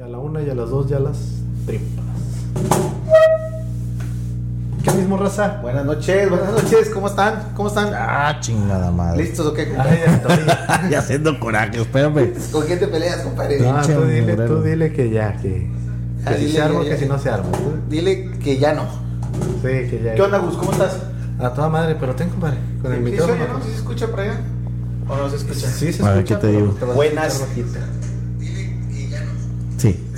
Y a la una y a las dos ya las tripas. ¿Qué mismo, raza? Buenas noches, buenas noches, ¿cómo están? ¿Cómo están? Ah, chingada madre. ¿Listos o qué? Estoy. ya haciendo coraje, espérame. ¿Con quién te peleas, compadre? No, Pinche tú dile, mugrero. tú dile que ya, que, Ah, que si dile, se arma, ya, que ya. si no se arma. Dile que ya no. Sí, que ya. ¿Qué onda, Gus? ¿Cómo estás? A toda madre, pero ten, compadre, con el ¿Sí se micrófono. oye, no? ¿Sí se escucha por allá? ¿O no se escucha? Sí, se A ver, escucha, ¿qué te pero digo? te vas a Buenas. bajito.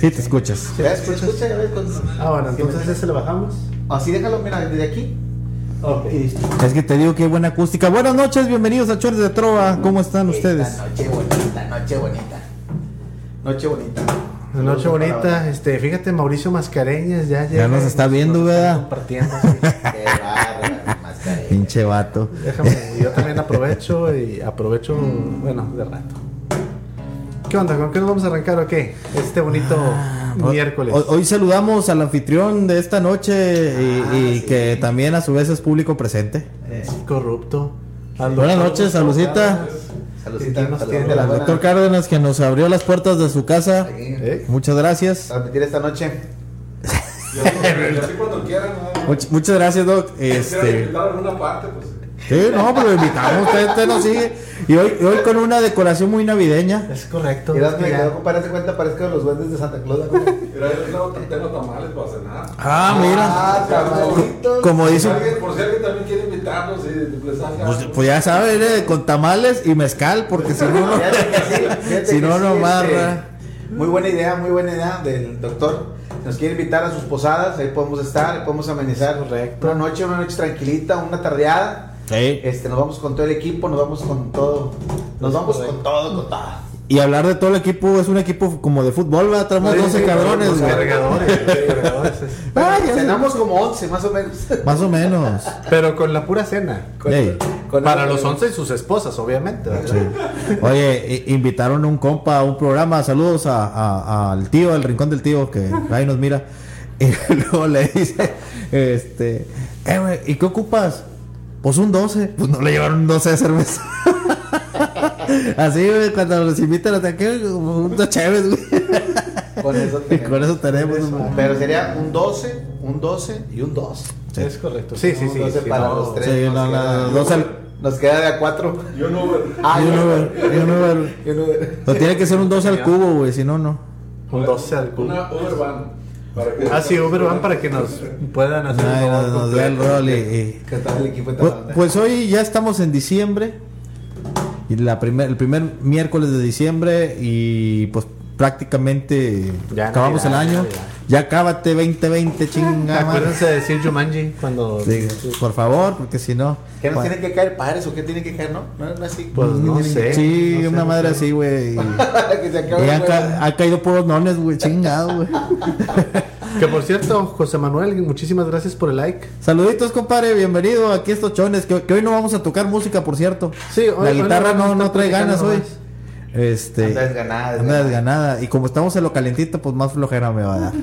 Sí, sí te escuchas. ¿Ya se escucha? Ya ves, con- Ah, bueno, entonces ese le bajamos. Así déjalo, mira, desde aquí. Ok. Es que te digo que buena acústica. Buenas noches, bienvenidos a Chores de Trova. ¿Cómo están ustedes? Esta noche bonita, noche bonita. Noche bonita. Noche bonita, este, fíjate, Mauricio Mascareñas ya llega. nos está viendo, nos ¿verdad? Compartiendo, sí. Qué mascarilla. Pinche vato. Déjame, yo también aprovecho y aprovecho, bueno, de rato. ¿Qué onda? ¿Con qué nos vamos a arrancar o qué? Este bonito miércoles. Hoy, hoy saludamos al anfitrión de esta noche y, Ah, y sí. que también a su vez es público presente. Es corrupto. Al Buenas noches, saludcita. Cárdenas. Saludcita, ¿Y quién nos tiene la doctor Cárdenas que nos abrió las puertas de su casa. ¿Eh? Muchas gracias. Transmitir esta noche. Yo sí cuando quieran, ¿no? Much- muchas gracias, Doc. Este, invitar a alguna parte, pues. Sí, no, pero lo invitamos, usted, usted nos sigue. Y hoy, hoy con una decoración muy navideña. Es correcto. Mira, me quedó, compadre, hace cuenta, parezco los duendes de Santa Claus. ¿no? Mira, yo tengo, tengo tamales para cenar. Ah, mira. Ah, tamalitos. Como dice, por si alguien también quiere invitarnos y les pues, pues ya saben, eh, con tamales y mezcal, porque si no, no. Si no, no este, amarra. Muy buena idea, muy buena idea del doctor. Nos quiere invitar a sus posadas, ahí podemos estar, ahí podemos amenizar. Correcto. Una noche, una noche tranquilita, una tardeada. Sí. Este, nos vamos con todo el equipo, nos vamos con todo. Nos Es vamos con todo, con todo. Y hablar de todo el equipo, es un equipo como de fútbol, ¿verdad? Traemos Sí, 12 sí, cabrones, güey. Ah. Cenamos como 11, más o menos. Más o menos. Pero con la pura cena. Con- Ey. Con Para los 11 y sus esposas, obviamente. ¿verdad? Sí. Oye, invitaron a un compa a un programa. Saludos a- a- al tío, al rincón del tío, que ahí nos mira. Y luego le dice, este, eh, güey, ¿y qué ocupas? Pues un 12. Pues no le llevaron un 12 de cerveza. Así, güey, cuando los invitan a ataque, un dos chéves, güey. Con eso Y tenemos. con eso tenemos. Eso. Pero sería un 12, un 12 y un 2. Sí. Es correcto. Sí, sí, sí. Un 12 sí, para no. los tres. Sí, nos, no, queda, no, no, dos al- nos queda de a 4. Yo no, güey. Ah, Y no. güey, y uno, güey. Yo no. Pero tiene que ser un 12 al cubo, güey, si no, no. Un 12 al cubo. Una Uber van. Ah, sí, Uber van para que nos puedan hacer Ay, nos, favor nos dé el completo. rol y- y, Que está el equipo de Pues, pues hoy ya estamos en diciembre. Y la primer, el primer miércoles de diciembre. Y pues prácticamente Ya acabamos Navidad, el año. Navidad. Ya acábate 2020, chinga. Acuérdense de decir Jumanji cuando. Sí, por favor, porque si no. ¿Qué nos bueno, tienen que caer pares o qué tienen que caer, no? No, no así. Pues no tienen sé. Sí, no sé, una no madre sé. así, güey. Ca- ha caído puros nones, güey. Chingado, güey. Que por cierto, José Manuel, muchísimas gracias por el like. Saluditos, compadre. Bienvenido aquí a estos chones. Que, que hoy no vamos a tocar música, por cierto. Sí, hoy- La hoy guitarra no no, no trae ganas hoy. Este, Anda desganada, anda desganada. desganada. Y como estamos en lo calentito, pues más flojera me va a dar.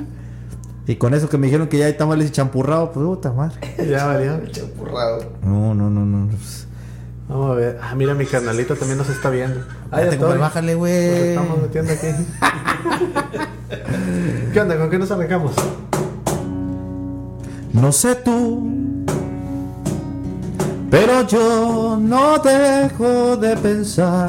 Y con eso que me dijeron que ya hay tamales y champurrado, pues puta madre. Ya valió. Champurrado. No, no, no, no. Pues, Vamos a ver. Ah, mira, mi carnalito también nos está viendo. Ah, compadre, estoy. bájale, Nos güey. estamos metiendo aquí. ¿Qué onda? ¿Con qué nos arrancamos? No sé tú, pero yo no dejo de pensar.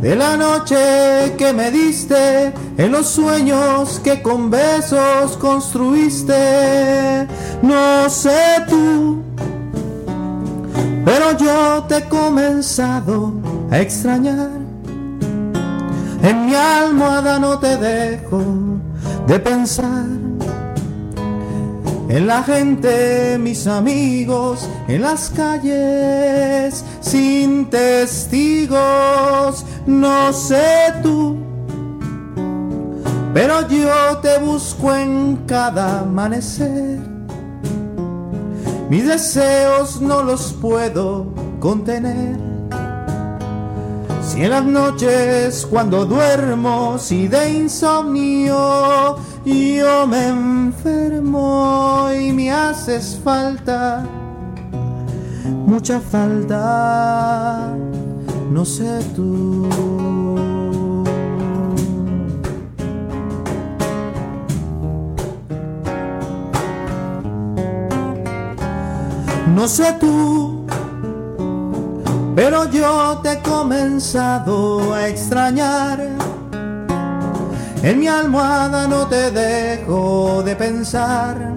De la noche que me diste, en los sueños que con besos construiste. No sé tú, pero yo te he comenzado a extrañar. En mi almohada no te dejo de pensar. En la gente, mis amigos, en las calles, sin testigos, no sé tú. Pero yo te busco en cada amanecer. Mis deseos no los puedo contener. Si en las noches cuando duermo, si de insomnio yo me enfermo y me haces falta, mucha falta, no sé tú. No sé tú, pero yo te he comenzado a extrañar. En mi almohada no te dejo de pensar.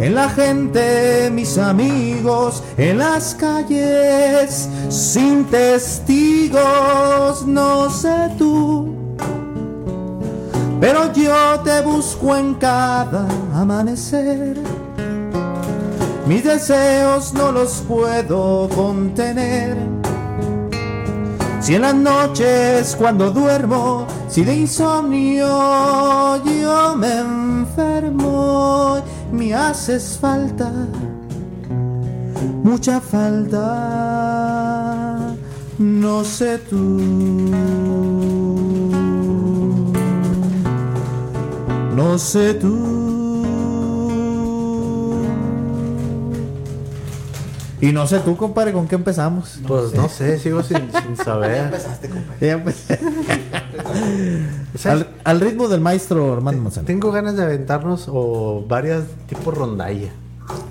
En la gente, mis amigos, en las calles, sin testigos, no sé tú. Pero yo te busco en cada amanecer. Mis deseos no los puedo contener. Si en las noches cuando duermo, si de insomnio yo me enfermo, me haces falta, mucha falta, no sé tú. No sé tú. Y no sé tú, compadre, ¿con qué empezamos? Pues no sé, sigo sin, sin saber. Empezaste, compadre. Ya empecé. Al, al ritmo del maestro Armando Manzano. Tengo ganas de aventarnos o varias tipo rondalla.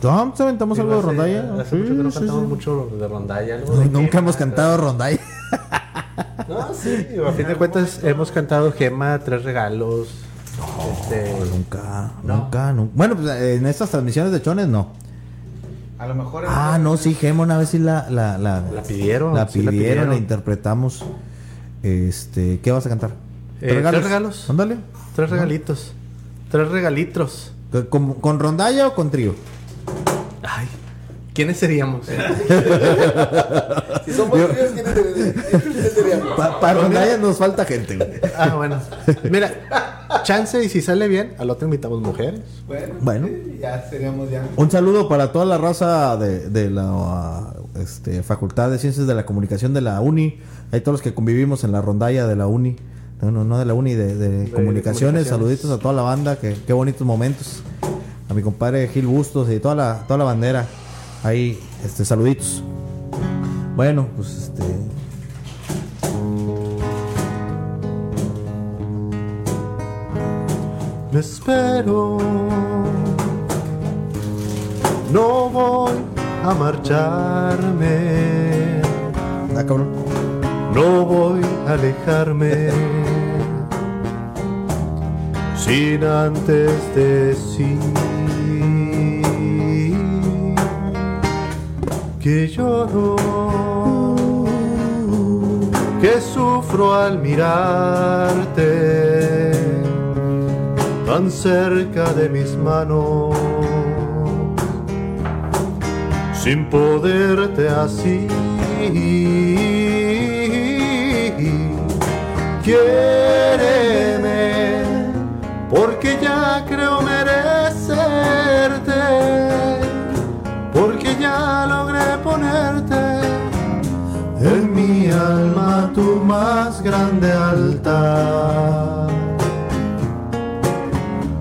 ¿Ya ¿Te aventamos algo de rondalla? Hace Sí, mucho que no sí, cantamos sí. mucho de rondalla. Algo de Nunca Gema, hemos cantado rondalla. No, sí. A fin de cuentas hemos cantado Gema, Tres Regalos. este, Nunca, nunca, nunca. Bueno, pues en estas transmisiones de chones no. A lo mejor. Ah, no, sí, Gema una vez sí la, la, la, La pidieron, La sí la pidieron, pidieron. la interpretamos. Este, ¿qué vas a cantar? Eh, tres regalos. Ándale. tres regalitos. Tres regalitros. ¿Con, ¿Con rondalla o con trío? Ay, ¿quiénes seríamos? Si somos tríos, ¿quiénes quiénes seríamos? Para rondalla nos falta gente. Ah, bueno. Mira, chance y si sale bien, al otro invitamos mujeres. Bueno, Bueno. sí, ya seríamos ya. Un saludo para toda la raza de, de la este, Facultad de Ciencias de la Comunicación de la UNI. Hay todos los que convivimos en la rondalla de la UNI. No, no, no de la UNI, de, de comunicaciones. comunicaciones. Saluditos a toda la banda. Que, qué bonitos momentos. A mi compadre Gil Bustos y toda la, toda la bandera. Ahí, este, saluditos. Bueno, pues este. Me espero. No voy a marcharme. Ah, cabrón. No voy a alejarme. Sin antes decir que lloro, que sufro al mirarte tan cerca de mis manos, sin poderte así. Quiéreme, porque ya creo merecerte, porque ya logré ponerte en mi alma tu más grande altar.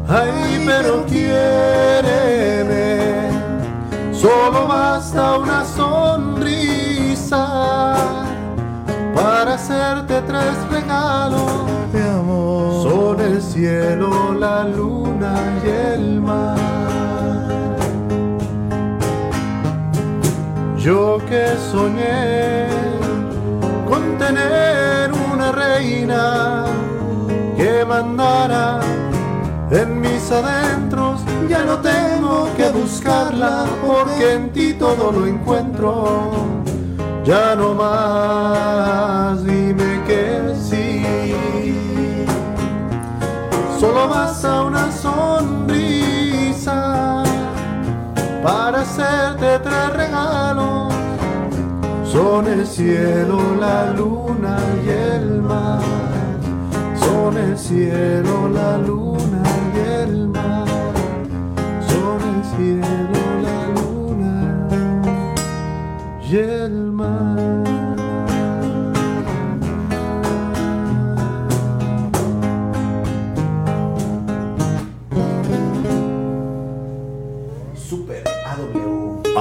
Ay, pero quiéreme, solo basta una sonrisa para hacerte tres regalos. Mi amor. Cielo, la luna y el mar. Yo que soñé con tener una reina que mandara en mis adentros, ya no tengo que buscarla porque en ti todo lo encuentro. Ya no más, dime solo basta una sonrisa para hacerte tres regalos. Son el cielo, la luna y el mar. Son el cielo, la luna y el mar. Son el cielo, la luna y el mar.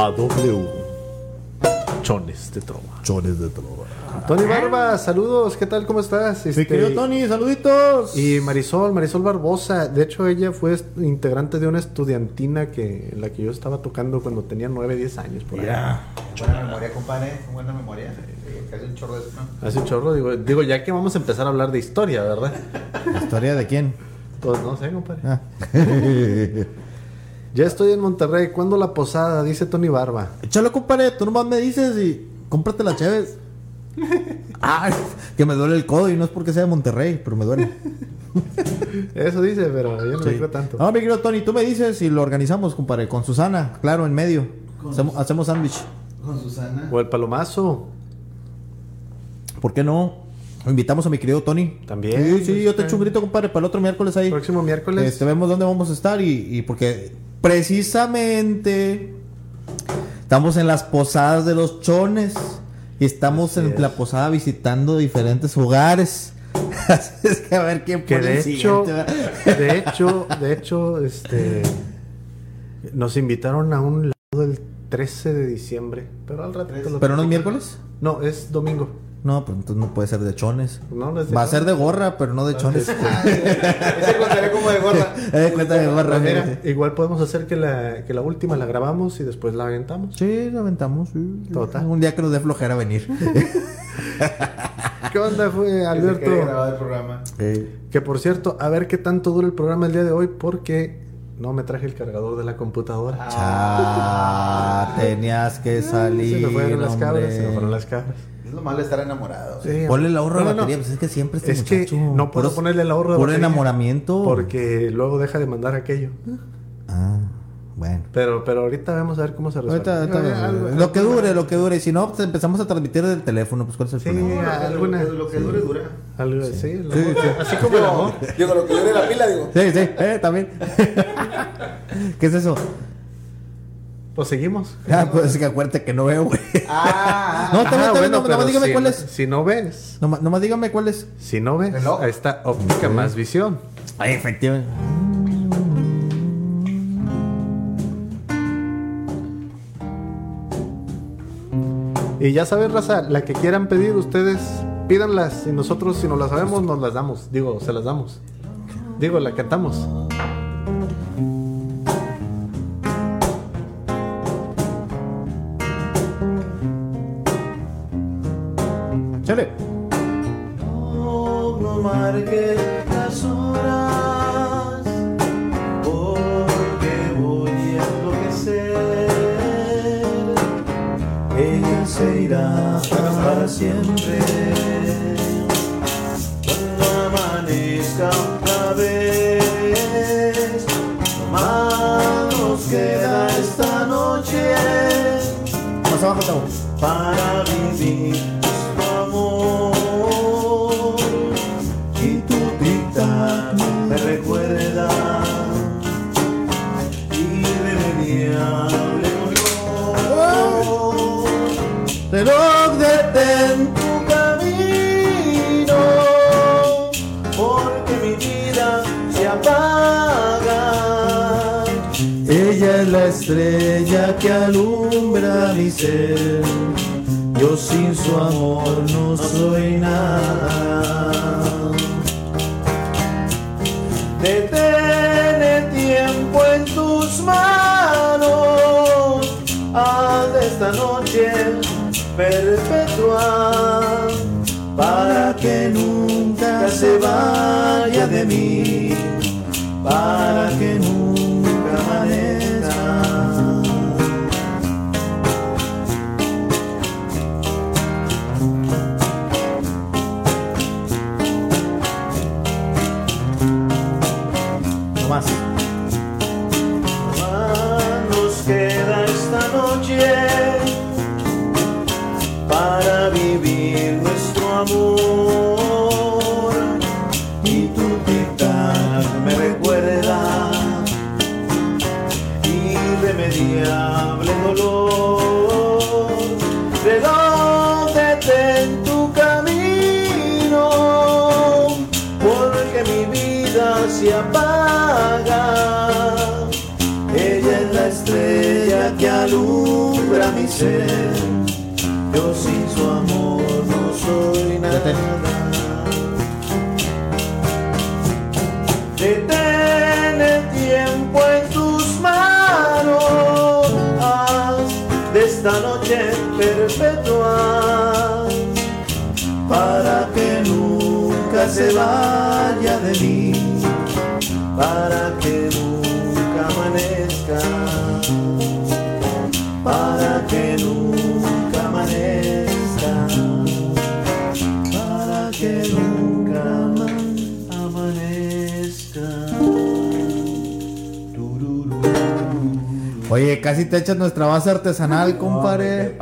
AW. Chones de trova. Chones de trova. Tony Barba, saludos, ¿qué tal? ¿Cómo estás? Mi Este, querido Tony, saluditos. Y Marisol, Marisol Barbosa, de hecho ella fue integrante de una estudiantina que en la que yo estaba tocando cuando tenía 9, 10 años por ahí. Buena memoria, compadre. Buena memoria. Casi un chorro de eso, ¿no? Hace un chorro, digo, digo, ya que vamos a empezar a hablar de historia, ¿verdad? ¿Historia de quién? Pues no sé, compadre. Ah. Ya estoy en Monterrey, ¿cuándo la posada? Dice Tony Barba. Échalo, compadre, tú nomás me dices y cómprate las chaves. Ay, que me duele el codo y no es porque sea de Monterrey, pero me duele. Eso dice, pero yo no Sí. creo tanto. No, mi querido Tony, tú me dices y lo organizamos, compadre, con Susana, claro, en medio. Hacemos- Hacemos sándwich. Con Susana. O el palomazo. ¿Por qué no? Invitamos a mi querido Tony. También. pues, Sí, sí, yo te echo un grito, compadre, para el otro miércoles ahí. Próximo miércoles. Este, vemos dónde vamos a estar y, y porque precisamente estamos en las posadas de los chones y estamos Así en es. la posada visitando diferentes hogares. Así es que a ver quién Que pone de el hecho, de hecho, de hecho, este, nos invitaron a un lado el 13 de diciembre, pero al ratito ¿Pero no es miércoles? No, es domingo. No, pues entonces no puede ser de chones. No, no es de Va a ser de gorra, pero no de chones. Ese contaré como de gorra. Eh, cuenta de gorra. Pues mira, igual podemos hacer que la, que la última la grabamos y después la aventamos. Sí, lo aventamos. sí. Total. Un día que nos dé flojera venir. ¿Qué onda, fue Alberto? el programa. Eh, Que por cierto, a ver qué tanto dura el programa el día de hoy porque no me traje el cargador de la computadora. cha, tenías que salir. se me fueron las cabras, se me fueron las cabras. Es lo malo estar enamorado. Sí, Ponle el ahorro No, de batería, no. pues es que siempre este Es que no puedo puros- ponerle el ahorro de Puro batería enamoramiento. Porque luego deja de mandar aquello. Ah, bueno. Pero, pero ahorita vamos a ver cómo se resuelve. Ahorita, ahorita, algo- lo que dure, lo que dure. Y si no, pues empezamos a transmitir del teléfono. Pues cuál es el Sí, problema. Lo que- alguna- Lo que, lo que dure, dura. algo- sí, Sí, amor. sí. Así como el amor. Digo, lo que dure la pila, digo. Sí, sí, eh, también. ¿Qué es eso? Pues seguimos. Ah, pues es que acuérdate que no veo, güey. Ah, No, ah, también, también, no, pero nomás dígame si, cuál es. Si no ves, Nomás, nomás dígame cuál es. si no ves, Reloj. ahí está óptica más visión. Ay, efectivamente. Y ya saben, raza, la que quieran pedir, ustedes pídanlas y nosotros, si no las sabemos, nos las damos. Digo, se las damos. Digo, la cantamos. Sin su amor no soy nada. Detén el tiempo en tus manos, haz de esta noche perpetua, para que nunca se vaya Oye, casi te echas nuestra base artesanal, compadre.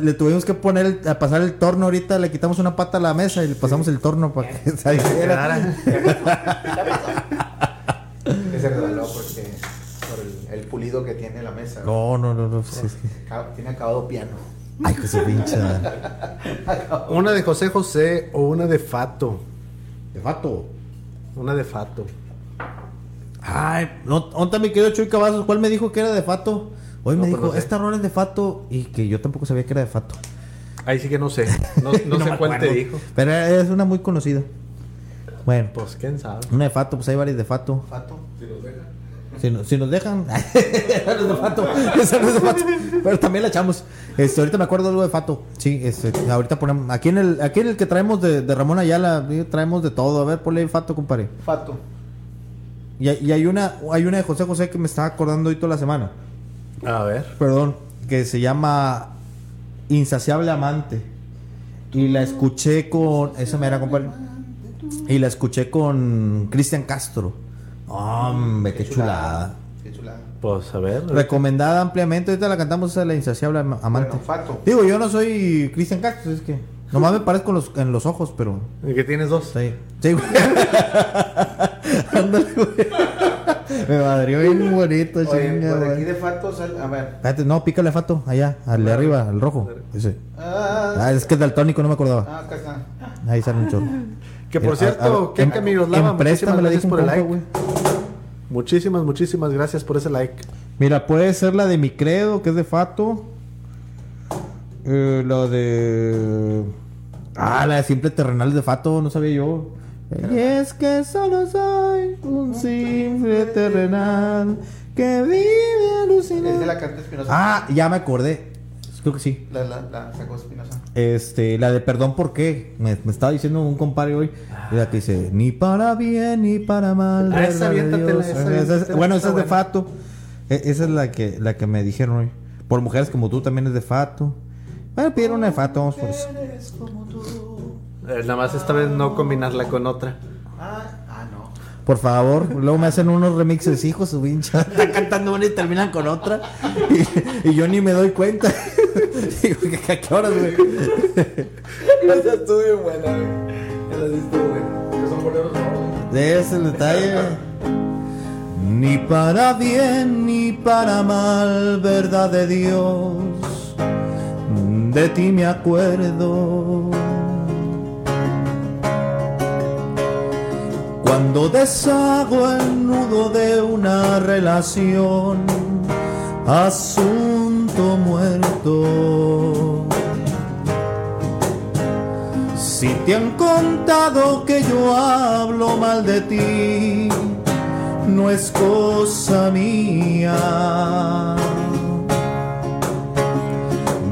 le tuvimos que poner, el- a pasar el torno ahorita, le quitamos una pata a la mesa y le pasamos el torno para que. Que se reveló porque por el, el pulido que tiene la mesa. No, no, no, no. sí, sí. Acab- Tiene acabado piano. Ay, que se pinche. madre. Una de José José o una de Fato. De fato. Una de Fato. Ay, no, ¿dónde me quedó Chuy Cavazos? ¿Cuál me dijo que era de fato? Hoy me No, dijo, pues no sé. esta rola es de fato y que yo tampoco sabía que era de fato. Ahí sí que no sé. No, no sé me cuál te dijo. Pero es una muy conocida. Bueno, Pues quién sabe. una de fato, pues hay varias de fato. Fato. Si, no- si nos dejan. Esa no es de fato. Esa no es de fato. Pero también la echamos. Este, ahorita me acuerdo algo de fato. Sí, este, ahorita ponemos. Aquí en el, aquí en el que traemos de, de Ramón Ayala, traemos de todo. A ver, ponle ahí fato, compadre. Fato. Y, hay- y hay una, hay una de José José que me estaba acordando hoy toda la semana. A ver. Perdón, que se llama Insaciable Amante. Y la escuché con. Esa me era, compadre. Y la escuché con Cristian Castro. Hombre, qué chulada. Qué chulada. Pues a ver. Recomendada ampliamente. Ahorita la cantamos esa de la Insaciable Am- Amante. Bueno, Fato. Digo, yo no soy Cristian Castro, es que. Nomás me parezco en los, en los ojos, pero. ¿Y que tienes dos? Sí, sí, güey. Ándale, güey. Me madrió bien bonito, Oye, chinga, por güey. aquí de Fato, sal- a ver. Espérate, no, pícale a Fato, allá, al de arriba, al rojo. Ese. Ah, Ah, es que es daltónico, no me acordaba. ah, acá está. Ahí sale un chorro. Que por cierto, a- a- ¿qué en- caminos en lava? préstame, Muchísimas gracias un por el compa, like. güey. Muchísimas, muchísimas gracias por ese like. Mira, puede ser la de mi credo, que es de Fato. Eh, la de. Ah, la de simple terrenal de Fato, no sabía yo. Y es que solo soy un simple terrenal que vive Es de alucinado. la carta Espinosa. Ah, ya me acordé. Creo que sí. La, la, la sacó Espinosa. Este, la de perdón por qué. Me, me estaba diciendo un compadre hoy. La que dice, ni para bien ni para mal. Ah, esa verdad de aviéntatela, Dios". esa Esa es- aviéntatela, bueno, esa es de buena. Fato. E- esa es la que, la que me dijeron hoy. Por mujeres como tú también es de Fato. Bueno, pidieron una de Fato, vamos por eso. Eh, nada más esta vez no combinarla con otra. Ah, ah, no. Por favor, luego me hacen unos remixes, hijos, su pincha. Están cantando una y terminan con otra. Y, y yo ni me doy cuenta. Digo, ¿a qué horas, güey? Esa estuvo bien buena, güey. Esa sí estuvo buena. Que son boleros no, De ese el detalle. Ni para bien ni para mal, verdad de Dios, de ti me acuerdo. Cuando deshago el nudo de una relación, asunto muerto. Si te han contado que yo hablo mal de ti, no es cosa mía.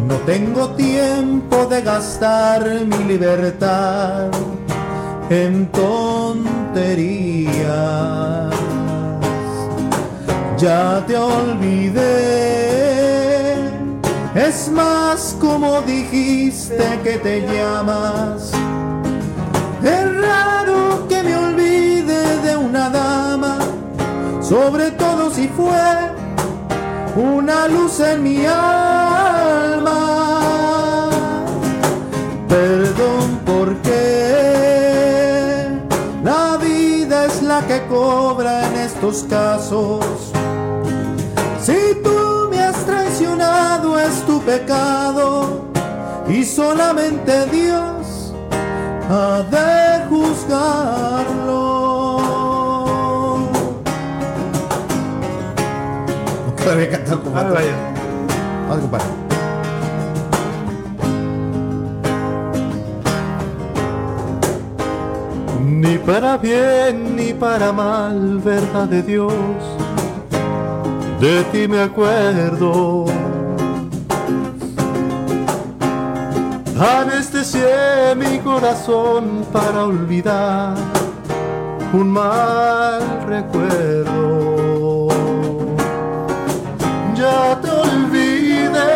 No tengo tiempo de gastar mi libertad en tonterías. Ya te olvidé. Es más como dijiste que te llamas. Es raro que me olvide de una dama, sobre todo si fue una luz en mi alma. Perdón porque la que cobra en estos casos. Si tú me has traicionado es tu pecado y solamente Dios ha de juzgarlo. Nunca había cantado vaya. Vamos, compadre. Ni para bien ni para mal, verdad de Dios, de ti me acuerdo. Anestesié mi corazón para olvidar un mal recuerdo. Ya te olvidé,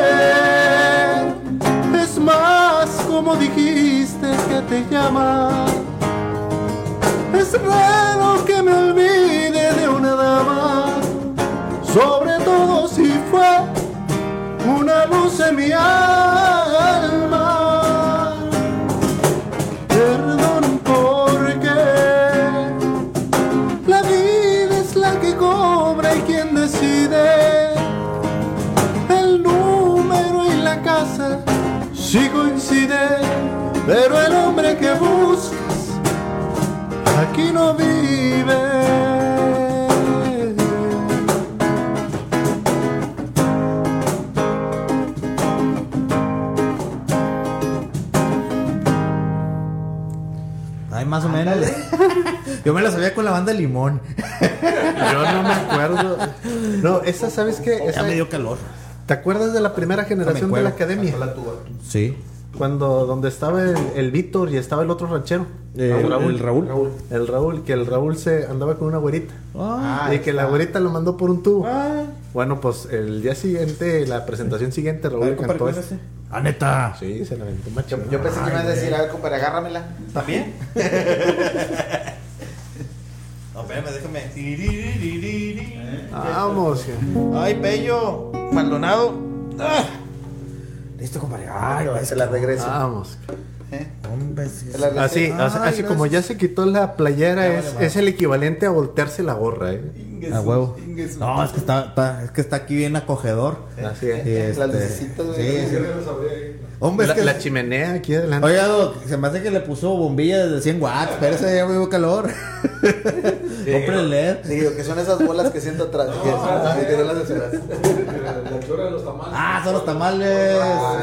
es más como dijiste que te llamas. Es raro que me olvide de una dama, sobre todo si fue una luz en. No vive. Ay, más o menos. Yo me la sabía con la banda Limón. Yo no me acuerdo. No, esa, ¿sabes qué? Ya Esa- me dio calor. ¿Te acuerdas de la primera generación de la academia? Sí. Cuando donde estaba el, el Víctor y estaba el otro ranchero. Eh, el Raúl. El Raúl, que el Raúl se andaba con una güerita. Ah, y que la güerita lo mandó por un tubo. ah. Bueno, pues el día siguiente, la presentación siguiente, Raúl ver, cantó ¿cuál es este. ese? Ah, neta. Sí, se la aventó macho. Yo, yo pensé que me ibas a decir, a ver, compadre, agárramela. ¿También? no, espérame, déjame. Vamos. Ay, Pello. Maldonado. Ah. Listo, compadre. Ay, se la regreso. Vamos. ¿Eh? hombre, sí. Así, Ay, así, así como ya se quitó la playera, es, vale es el equivalente a voltearse la gorra, ¿eh? A huevo. No, es que está, está- es que está aquí bien acogedor. Así es. Y este- sí. Hombre, La, es que. la chimenea aquí adelante. Oiga, Doc, se me hace que le puso bombillas de 100 watts. Espérese, ya me dio calor. Compre el LED. Digo, que son esas bolas que siento atrás. Que, que son las atrás. La chora de los tamales. Ah, son los tamales.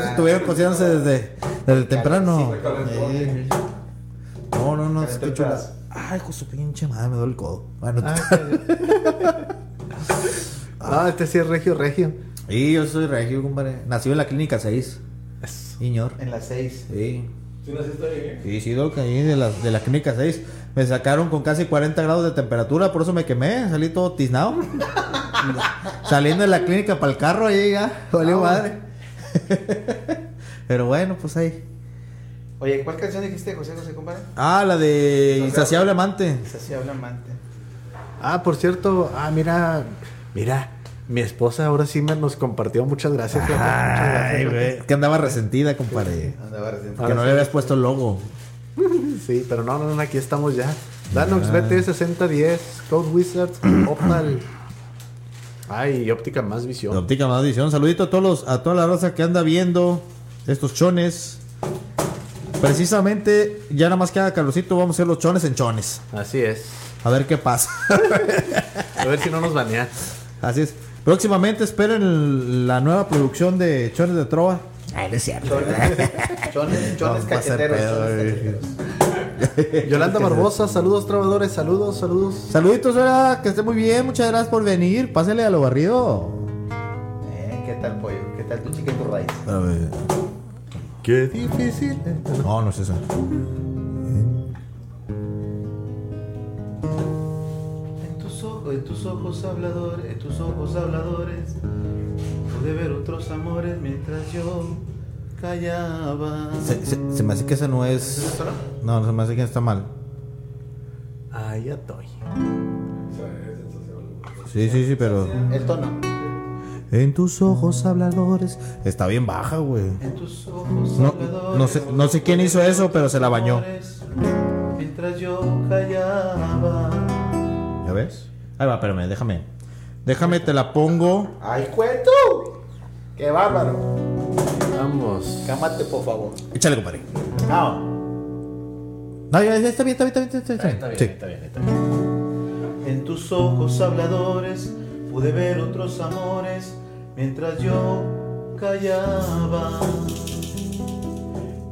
Estuvieron cocinándose desde, desde temprano. Sí. No, no, no, chula. pedazo. Ay, con su pinche madre, me duele el codo. Bueno, Ah, Ah, este sí es regio, regio. y yo soy regio, compadre. Nací en la clínica 6. Señor. En las seis. Sí. ¿Sí naciste ahí? Sí, sí, Doc, ahí de la, de la clínica 6. Me sacaron con casi 40 grados de temperatura, por eso me quemé, salí todo tiznado. Saliendo de la clínica para el carro, ahí ya, valió madre. Pero bueno, pues ahí. Oye, ¿cuál canción dijiste, José José, compadre? Ah, la de Insaciable Amante. Habla amante. Ah, por cierto, ah, mira, mira, mi esposa ahora sí me nos compartió. Muchas gracias. Ay, güey. Es que andaba resentida, compadre. Andaba recién. Que no le habías puesto el logo. Sí, pero no, no, no, aquí estamos ya. Danox BT 6010, Code Wizards, Opal. Ay, óptica más visión. Óptica Más Visión. Saludito a todos los, a toda la raza que anda viendo estos chones. Precisamente, ya nada más que haga calorcito, vamos a hacer los chones en chones. Así es. A ver qué pasa. A ver si no nos banean. Así es. Próximamente esperen el- la nueva producción de Chones de Trova. Ay, no es cierto. Chones, chones cacheteros. Yolanda Barbosa, saludos trabajadores, saludos, saludos. Saluditos, hola, que esté muy bien. Muchas gracias por venir. Pásele a lo barrido. Eh, ¿Qué tal, pollo? ¿Qué tal tu tu raíz? A ver. Qué difícil. No, no es esa. En tus ojos habladores, en tus ojos habladores, pude ver otros amores mientras yo callaba. Se, se- se me hace que esa no es. ¿Eso no? No, se me hace que está mal. Ay, ya estoy. Sí, sí, sí, pero. El tono. En tus ojos habladores. Está bien baja, güey. En tus ojos No, habladores, no sé, no sé quién hizo eso, pero se la bañó. Mientras yo callaba. ¿Ya ves? Ahí va, espérame, déjame. Déjame, te la pongo. ¡Ay, cuento! ¡Qué bárbaro! Vamos. Cámate, por favor. Échale, compadre. Ah, No, ya, ya está bien, está bien, está bien. Está bien, está bien, Sí. está bien, está bien. En tus ojos habladores pude ver otros amores mientras yo callaba.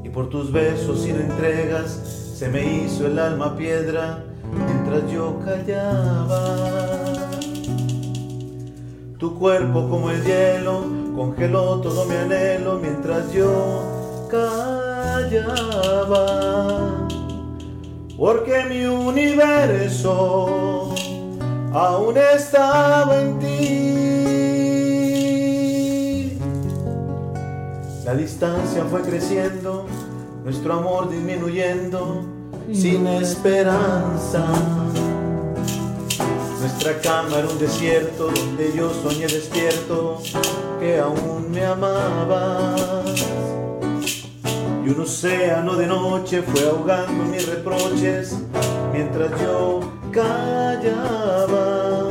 Y por tus besos sin entregas se me hizo el alma piedra mientras yo callaba. Tu cuerpo como el hielo congeló todo mi anhelo mientras yo callaba. Porque mi universo aún estaba en ti. La distancia fue creciendo, nuestro amor disminuyendo, sin esperanza. Nuestra cama era un desierto donde yo soñé despierto que aún me amabas. Y un océano de noche fue ahogando mis reproches mientras yo callaba.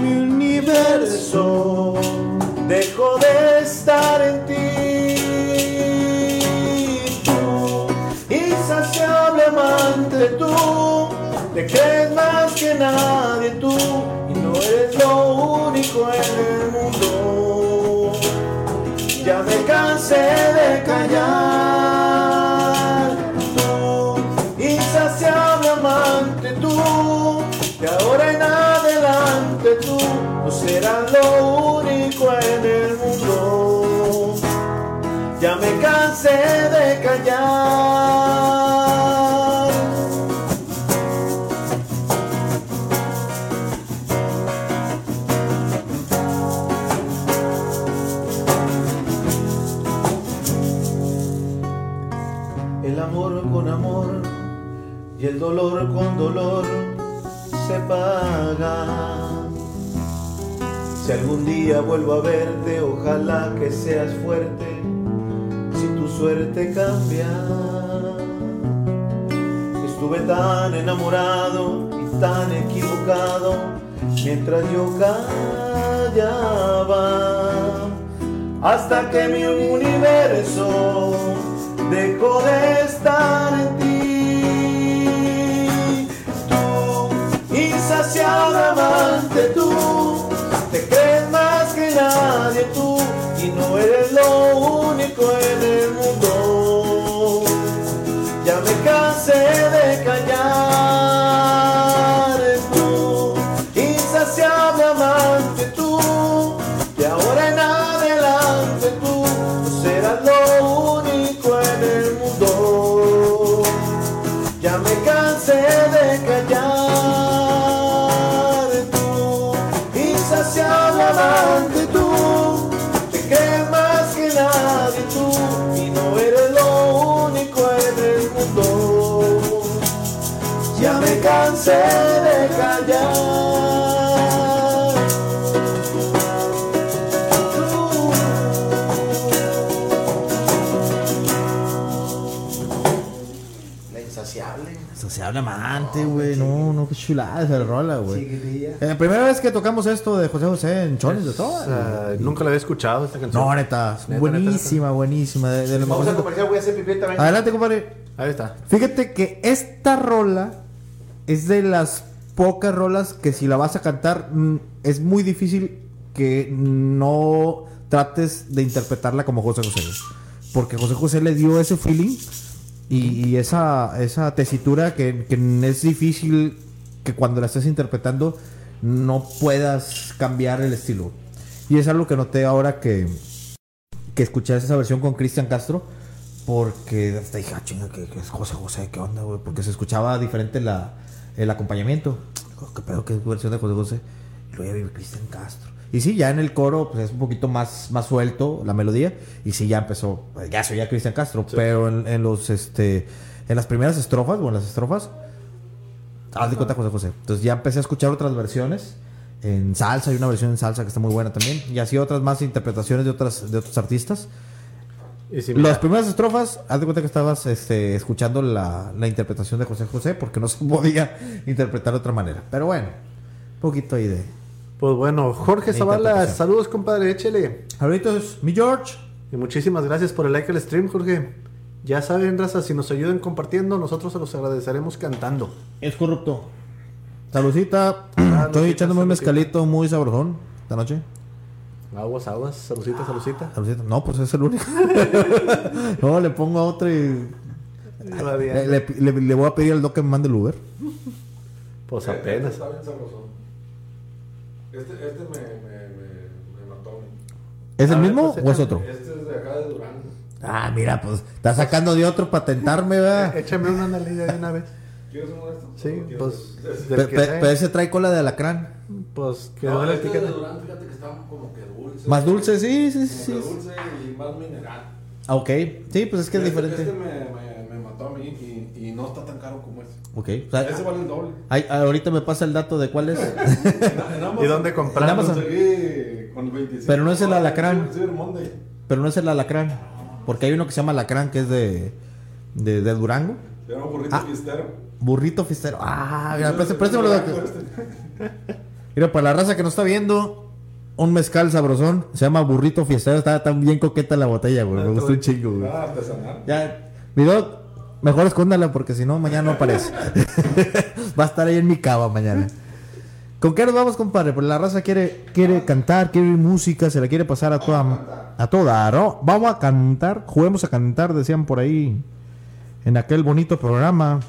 Mi universo dejó de estar en ti. Amante, tú te crees más que nadie, tú, y no eres lo único en el mundo. Ya me cansé de callar. Tú, insaciable amante, tú, de ahora en adelante tú no serás lo único en el mundo. Ya me cansé de callar. El dolor con dolor se paga. Si algún día vuelvo a verte, ojalá que seas fuerte, si tu suerte cambia. Estuve tan enamorado y tan equivocado mientras yo callaba, hasta que mi universo dejó de estar en ti. Insaciable amante, tú, te crees más que nadie, tú, y no eres lo único en el mundo. Ya me cansé de callar, insaciable amante, tú, te crees más que nadie, tú, y no eres lo único en el mundo. Ya me cansé de callar. Sociable amante, güey. No, no, qué chulada esa rola, güey. Chiquitilla. Eh, primera vez que tocamos esto de José José en Chones de todo. Ah, nunca la había escuchado esta canción. No, neta, buenísima, buenísima. Vamos a comercial, voy a hacer pipí también. Adelante, compadre. Ahí está. Fíjate que esta rola es de las pocas rolas que si la vas a cantar mm, es muy difícil que no trates de interpretarla como José José. Porque José José le dio ese feeling y, esa, esa tesitura que, es difícil que cuando la estés interpretando no puedas cambiar el estilo. Y es algo que noté ahora que, que escuché esa versión con Cristian Castro. Porque hasta dije, ah, chinga, que, es José José, ¿qué onda, güey? Porque se escuchaba diferente la, el acompañamiento. ¿Qué pedo es versión de José José? Y luego ya Cristian Castro. Y sí, ya en el coro pues, es un poquito más, más suelto la melodía. Y sí, ya empezó, ya soy ya Cristian Castro. Pero en, en los, este, en las primeras estrofas, o en las estrofas, haz de cuenta José José. Entonces ya empecé a escuchar otras versiones. en salsa, hay una versión en salsa que está muy buena también. Y así otras más interpretaciones de otras de otros artistas. Y si Las primeras estrofas, haz de cuenta que estabas este, escuchando la, la interpretación de José José porque no se podía interpretar de otra manera. Pero bueno, un poquito ahí de... Pues bueno, Jorge La Zavala, saludos compadre, échele. Ahorita es mi George. Y muchísimas gracias por el like al stream, Jorge. Ya saben, raza, si nos ayudan compartiendo, nosotros se los agradeceremos cantando. Es corrupto. Saludcita. Saludcita, Estoy echándome un mezcalito muy sabrosón esta noche. Aguas, aguas, salucita, salucita. Saludcita. No, pues es el único. no, le pongo a otro y... Le, le- le- le voy a pedir al doc que me mande el Uber. Pues Eh, apenas. Está bien sabrosón. Este, este me, me, me, me mató. a mí. ¿Es A el ver, mismo pues, o es otro? Este es de acá de Durango. Ah, mira, pues está sacando de otro para tentarme, ¿verdad? Échame una analía de una vez. ¿Quieres uno de estos? Sí, ¿O quieres pues, este? Pe-. Pero ese trae cola de alacrán. Pues que No, este de. Durango, fíjate que está como que dulce. Más dulce, sí, sí, Como sí. que dulce y más mineral. Ah, ok. Sí, pues es que es diferente. Este me, me, a mí y, y no está tan caro como este. Ok. O sea, Ese vale el doble. ahorita me pasa el dato de cuál es. En- en Amazon ¿Y dónde compramos? En Amazon. Conseguí con el 25. Pero no es el alacrán. Pero no es el alacrán. Porque hay uno que se llama alacrán que es de, de, de Durango. Se llama burrito Ah. fiestero. Burrito fistero. Ah, mira, préstame- préstamelo, este. Mira, para la raza que nos está viendo, un mezcal sabrosón. Se llama burrito fiestero. Está tan bien coqueta la botella, güey. Me gustó un chingo, güey. Ah, artesanal. Ya, mi doc, mejor escóndala porque si no, mañana no aparece. Va a estar ahí en mi cava mañana. ¿Con qué nos vamos, compadre? Porque la raza quiere, quiere cantar, quiere oír música, se la quiere pasar a toda, a toda, ¿no? Vamos a cantar, juguemos a cantar, decían por ahí, en aquel bonito programa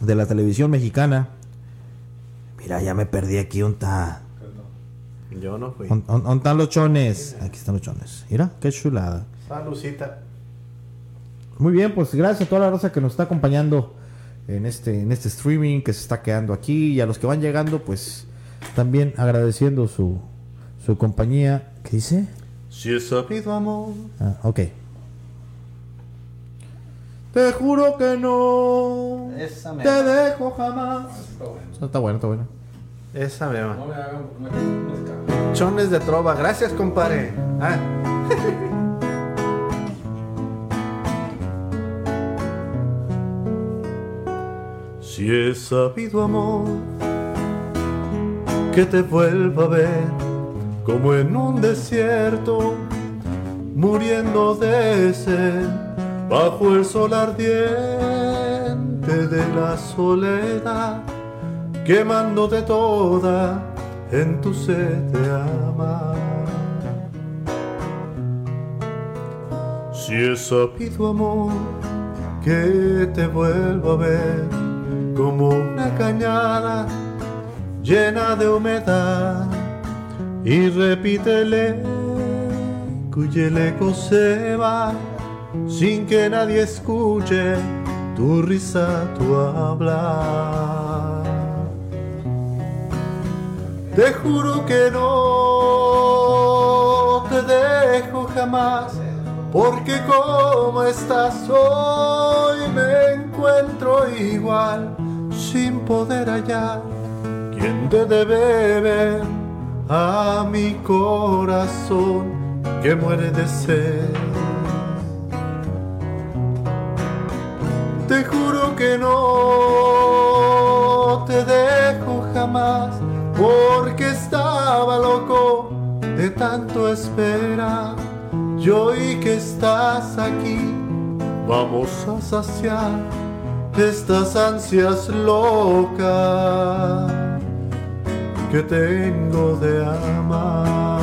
de la televisión mexicana. Mira, ya me perdí aquí, ¿dónde está? Yo no fui. ¿Dónde- ¿Dónde están los chones? Aquí están los chones. Mira, qué chulada. Salucita. Muy bien, pues gracias a toda la raza que nos está acompañando en este, en este streaming que se está quedando aquí y a los que van llegando, pues también agradeciendo su, su compañía. ¿Qué dice? Si he sabido amor. Ah, ok. Te juro que no Esa me te dejo jamás. Está bueno. Eso Está bueno, está bueno. Esa me No me hagan me. Chones de trova. Gracias, compadre. Ah. Si he sabido amor que te vuelva a ver como en un desierto, muriendo de sed bajo el sol ardiente de la soledad, quemándote toda en tu sed de amar. Si he sabido amor que te vuelvo a ver como una cañada llena de humedad y repítele cuyo eco se va sin que nadie escuche tu risa, tu hablar. Te juro que no te dejo jamás, porque como estás hoy me encuentro igual, sin poder hallar quien te debe ver a mi corazón que muere de sed. Te juro que no te dejo jamás, porque estaba loco de tanto esperar. Y hoy que estás aquí, vamos a saciar estas ansias locas que tengo de amar.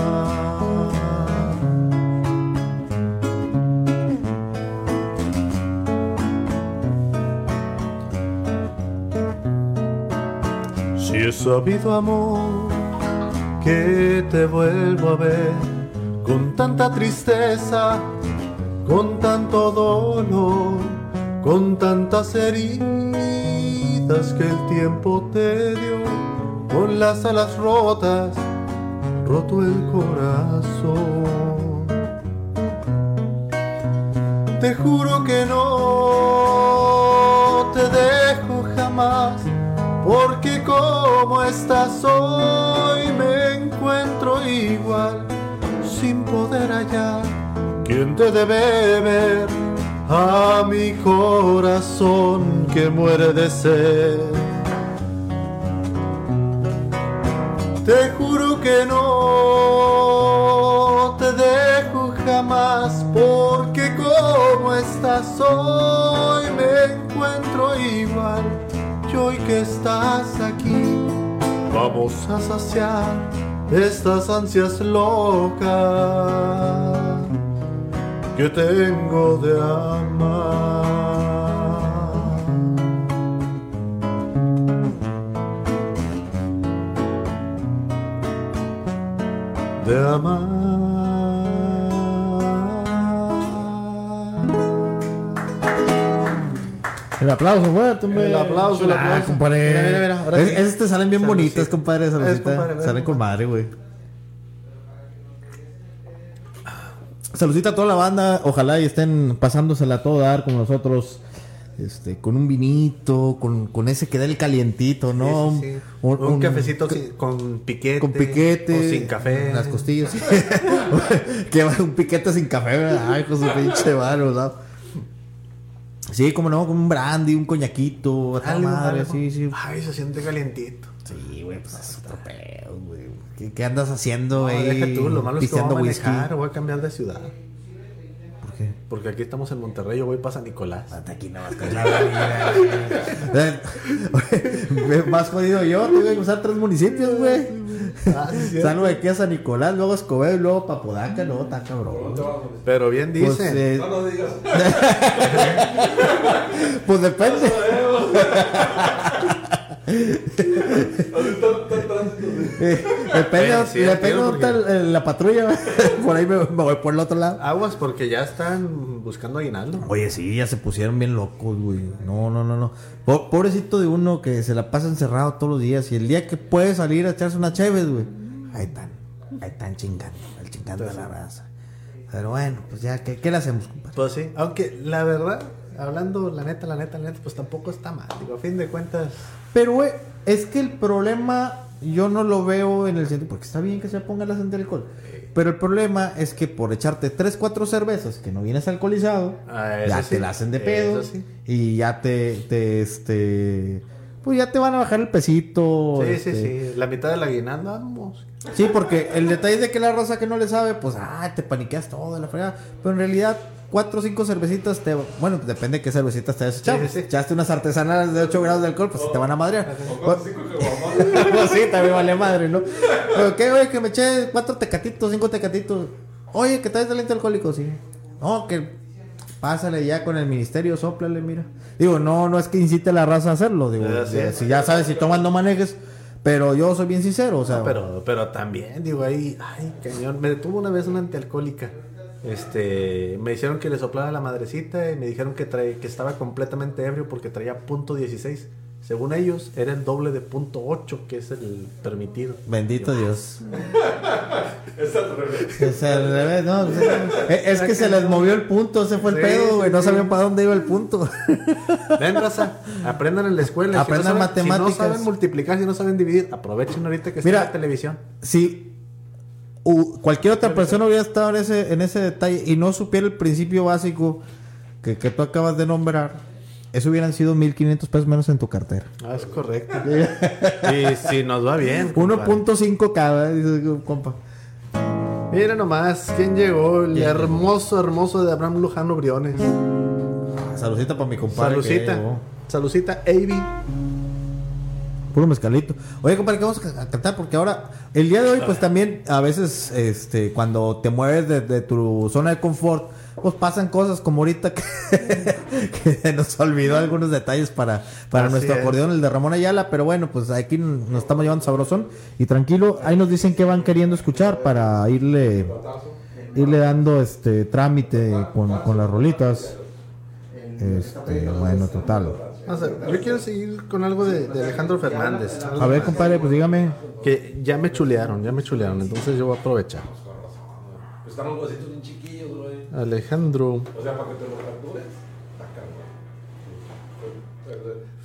Si he sabido amor que te vuelvo a ver con tanta tristeza, con tanto dolor, con tantas heridas que el tiempo te dio, con las alas rotas, roto el corazón. Te juro que no te dejo jamás, porque como estás hoy me encuentro igual, sin poder hallar quien te debe ver a mi corazón que muere de sed. Te juro que no te dejo jamás, porque como estás hoy me encuentro igual. Y hoy que estás aquí, vamos a saciar estas ansias locas que tengo de amar. De amar. El aplauso fuerte, hombre. El aplauso, el Ah, aplauso. compadre. Mira, mira, mira, ahora Es- sí. Esas te salen bien bonitas, compadre. Es, compadre, salen con madre, güey. Saludcita a toda la banda. Ojalá y estén pasándosela a todo dar como nosotros. Este, con un vinito, con, con ese que da el calientito, ¿no? Sí, sí, sí. Un, cafecito sin- con piquete. con piquete. O sin café. Las costillas. que un piquete sin café, ¿verdad? Ay, con su pinche varo, ¿no? Sí, como no, con un brandy, un coñaquito, a madre, algo. sí, sí. Ay, se siente calientito. Sí, güey, pues es otro pedo, güey. ¿Qué, qué andas haciendo, No, güey? deja tú, lo malo es que voy a whisky. manejar, voy a cambiar de ciudad. ¿Por qué? Porque aquí estamos en Monterrey, yo voy para San Nicolás. Hasta aquí no vas con la vida, güey. Más jodido yo, tengo que usar tres municipios, güey. Ah, sí. Salgo de aquí a San Nicolás, luego a Escobedo y luego Papodaca, no, está cabrón. Pero bien Pues, dicen. eh, No, no digas. pues depende. De- Eh, Depende, sí, depende porque- el- la patrulla. por ahí me, me voy por el otro lado. Aguas porque ya están buscando aguinaldo. Oye, sí, ya se pusieron bien locos, güey. No, no, no, no. Po- Pobrecito de uno que se la pasa encerrado todos los días y el día que puede salir a echarse una chévere, güey. Ahí están, ahí están chingando, el chingando a la raza. Pero bueno, pues ya, ¿qué, qué le hacemos, compadre? Pues sí, aunque la verdad, hablando la neta, la neta, la neta, pues tampoco está mal. Digo, a fin de cuentas, Pero, es que el problema yo no lo veo en el sentido, porque está bien que se pongan las antialcohol. Pero el problema es que por echarte 3, 4 cervezas que no vienes alcoholizado, Ah, ya sí, te la hacen de pedo. sí. Y ya te, te, este. Pues ya te van a bajar el pesito. sí, este. sí, sí, la mitad del aguinaldo, vamos. Sí, porque el detalle es de que la raza que no le sabe, pues, ah, te paniqueas todo de la fregada. Pero en realidad, cuatro o cinco cervecitas te. Bueno, pues depende de qué cervecitas te hayas echado. Sí, sí, sí. Echaste unas artesanales de 8 grados de alcohol, pues te van a madrear. O con cinco caguamas. pues sí, también vale madre, ¿no? Pero qué, oye, que me eché cuatro tecatitos, cinco tecatitos. Oye, que traes talento alcohólico, sí. No, que pásale ya con el ministerio, sóplale, mira. Digo, no, no es que incite a la raza a hacerlo, digo, ya- es. si ya sabes, si tomas no manejes, pero yo soy bien sincero, o sea, Pero, pero también, digo, ahí, ay, cañón, me detuvo una vez una antialcohólica. Este, me hicieron que le soplara la madrecita y me dijeron que, trae, que estaba completamente ebrio porque traía punto 16. Según ellos, era el doble de punto 8, que es el permitido. bendito Dios. Es al revés. Es al revés, no, o sea, es es que se les movió el punto, ese fue el Sí, pedo, güey, sí, no sí. sabían para dónde iba el punto. Ven, raza, aprendan en la escuela. Aprendan si no saben, matemáticas. Si no saben multiplicar, si no saben dividir, aprovechen ahorita que está Mira. en la televisión. si u- cualquier otra persona hubiera estado en ese, en ese detalle y no supiera el principio básico que, que tú acabas de nombrar, eso hubieran sido 1500 pesos menos en tu cartera. Ah, es correcto. y si nos va bien. compadre. 1.5 cada, dice compa. Mira nomás, ¿quién llegó? El ¿Quién? hermoso, hermoso de Abraham Lujano Briones. Saludcita para mi compadre. Salucita. Salucita, Avi. Puro mezcalito. Oye, compadre, ¿qué vamos a a cantar? Porque ahora, el día de hoy, pues también, a veces, este, cuando te mueves de, de tu zona de confort, pues pasan cosas como ahorita que, que se nos olvidó algunos detalles para, para Así nuestro es. acordeón, el de Ramón Ayala, pero bueno, pues aquí nos estamos llevando sabrosón y tranquilo, ahí nos dicen que van queriendo escuchar para irle, irle dando este trámite con, con las rolitas. Este, bueno, total. Yo quiero seguir con algo de, de Alejandro Fernández. A ver, compadre, pues dígame. Que ya me chulearon, ya me chulearon. Entonces yo voy a aprovechar. Están los bien. Alejandro. O sea, para que te lo captures. Está cabrón.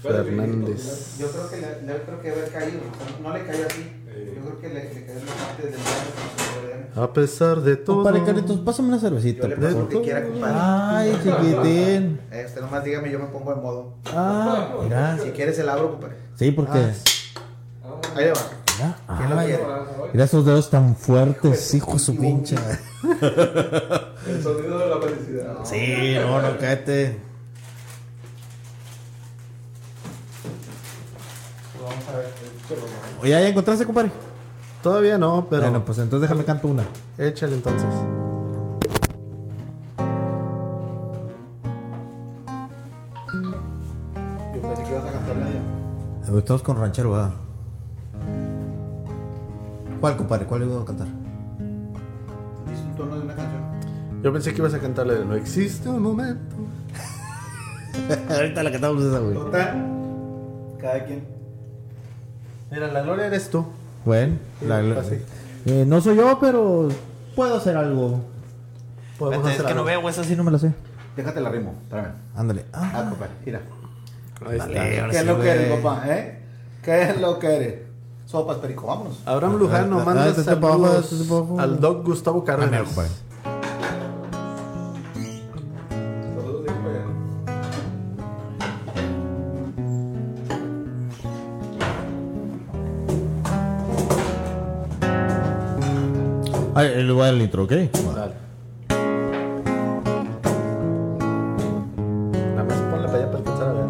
Fernández. Yo creo que le, le creo que haber caído. o sea, no le cayó así. Yo creo que le, le cayó en la parte del. A pesar de todo. Compadre Carlitos, pásame una cervecita. Yo le por paso lo favor. que quiera, compadre. Ay, chiquitín. Usted nomás dígame, yo me pongo en modo. Ah, mira. Si quieres el abro, compadre. Sí, porque. Ah. Ahí le va. Mira, ¿Quién lo ay, quiere? mira esos dedos tan fuertes, hijo de su pinche. El sonido de la felicidad. Sí, no, no, cállate. Vamos a ver. Oye, ¿ya encontraste, compadre? Todavía no, pero. Bueno, pues entonces déjame canto una. Échale entonces. Yo pensé que ibas a cantarle ya. Estamos con ranchero, ¿verdad? ¿Cuál, compadre? ¿Cuál le iba a cantar? Dice un tono de una canción. Yo pensé que ibas a cantarle de No existe un momento. Ahorita la cantamos esa, güey. Total. Cada quien. Mira, la gloria eres tú. Bueno, la- la- así. eh, no soy yo, pero puedo hacer algo. Podemos es hacer que no algo. veo, esa sí no me la sé. Déjate la rimo. Espérame. Ándale. Ah, Ah, compadre. Mira. Ahí Dale, está. ¿Qué es sí, lo que eres, papá? ¿Eh? ¿Qué es lo que eres? Sopas, perico, vámonos. Abraham Lujano Ah, manda ah, este saludos este al Doc Gustavo Ah, Cárdenas. Ah, el lugar del intro, ¿ok? Dale. Nada más ponle para allá para alcanzar a ver.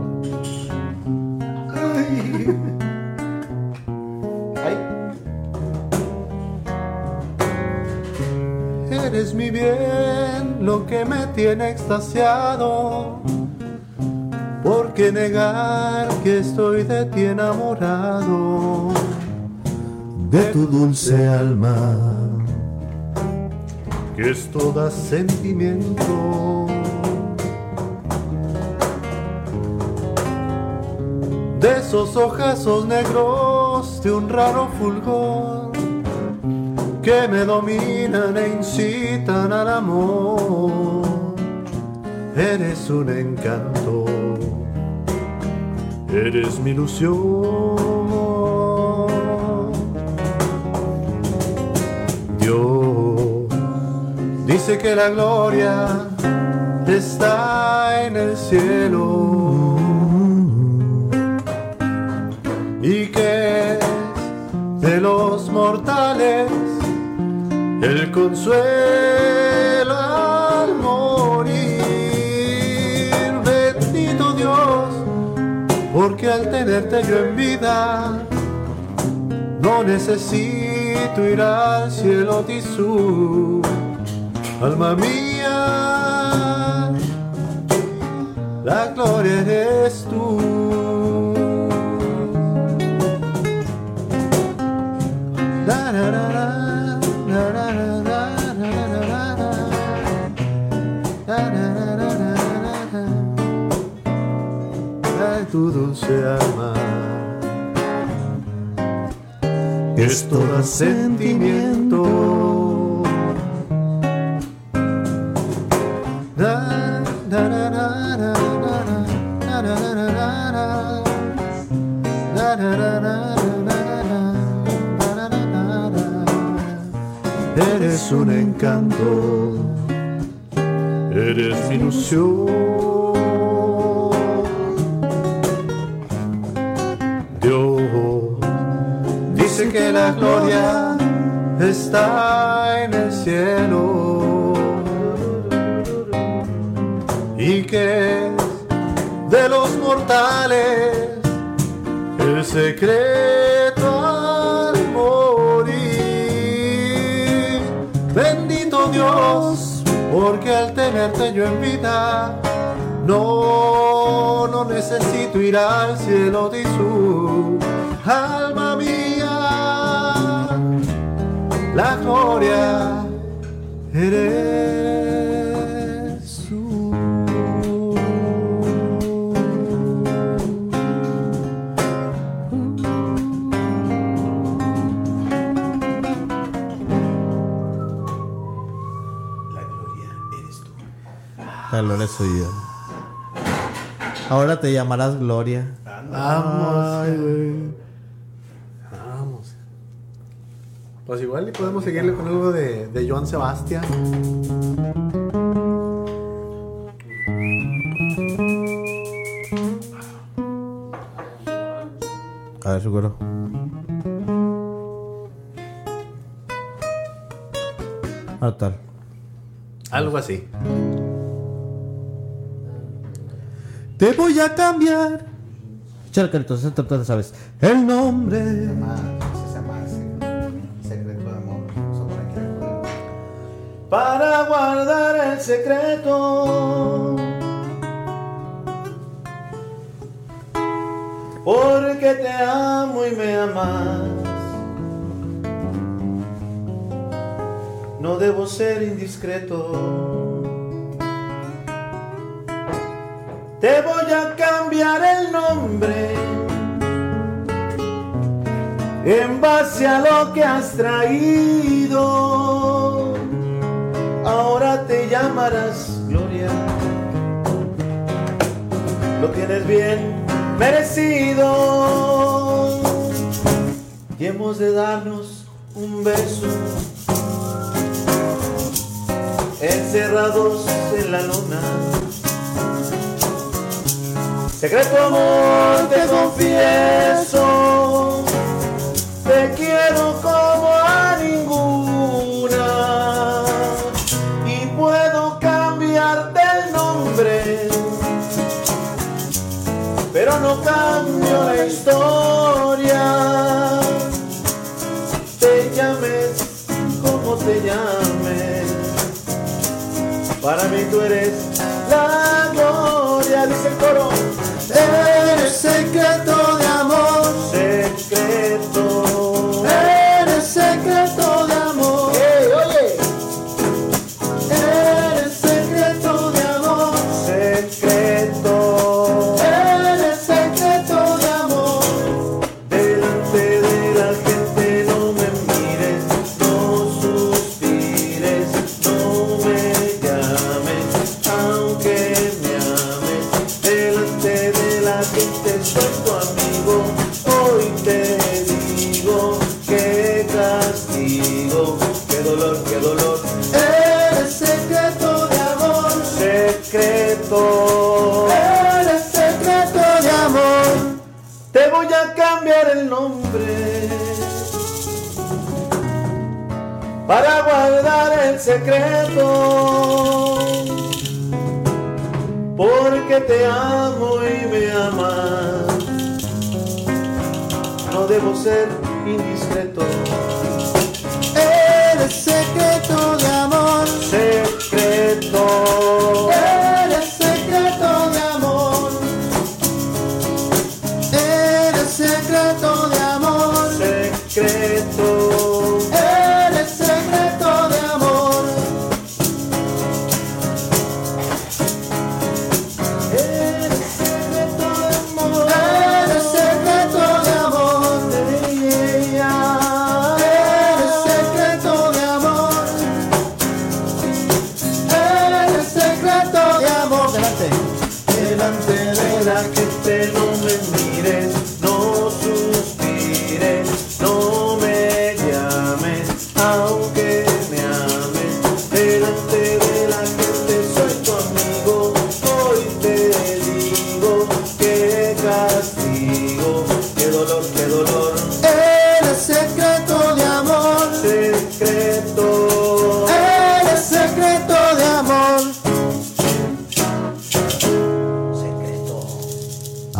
Ay. Eres mi bien, lo que me tiene extasiado. ¿Por qué negar que estoy de ti enamorado? De tu dulce alma, que es toda sentimiento. De esos ojazos negros de un raro fulgor que me dominan e incitan al amor. Eres un encanto, eres mi ilusión. Dice que la gloria está en el cielo y que es de los mortales el consuelo al morir. Bendito Dios, porque al tenerte yo en vida, no necesito ir al cielo tisú. Alma mía, la gloria eres tú. La, tu dulce alma es todo sentimiento un encanto, eres ilusión. Dios dice que la gloria está en el cielo y que de los mortales el secreto al porque al tenerte yo en vida, no, no necesito ir al cielo de alma mía. La gloria eres La gloria yo. Ahora te llamarás Gloria. Vamos. Ay, güey. Vamos. Pues igual y podemos seguirle con algo de, de Joan Sebastián. A ver, seguro. Ah, tal. Algo así. Te voy a cambiar. Te- te sabes. El nombre. Secreto de Amor. Para guardar el secreto. Porque te amo y me amas. No debo ser indiscreto. Te voy a cambiar el nombre en base a lo que has traído. Ahora te llamarás Gloria. Lo tienes bien merecido. Y hemos de darnos un beso. Encerrados en la luna. Secreto amor, te confieso. Te quiero como a ninguna y puedo cambiarte el nombre, pero no cambio la historia. Te llames como te llames, para mí tú eres la gloria, dice el coro. Eres secreto secreto. Porque te amo y me amas. No debo ser indiscreto. Eres secreto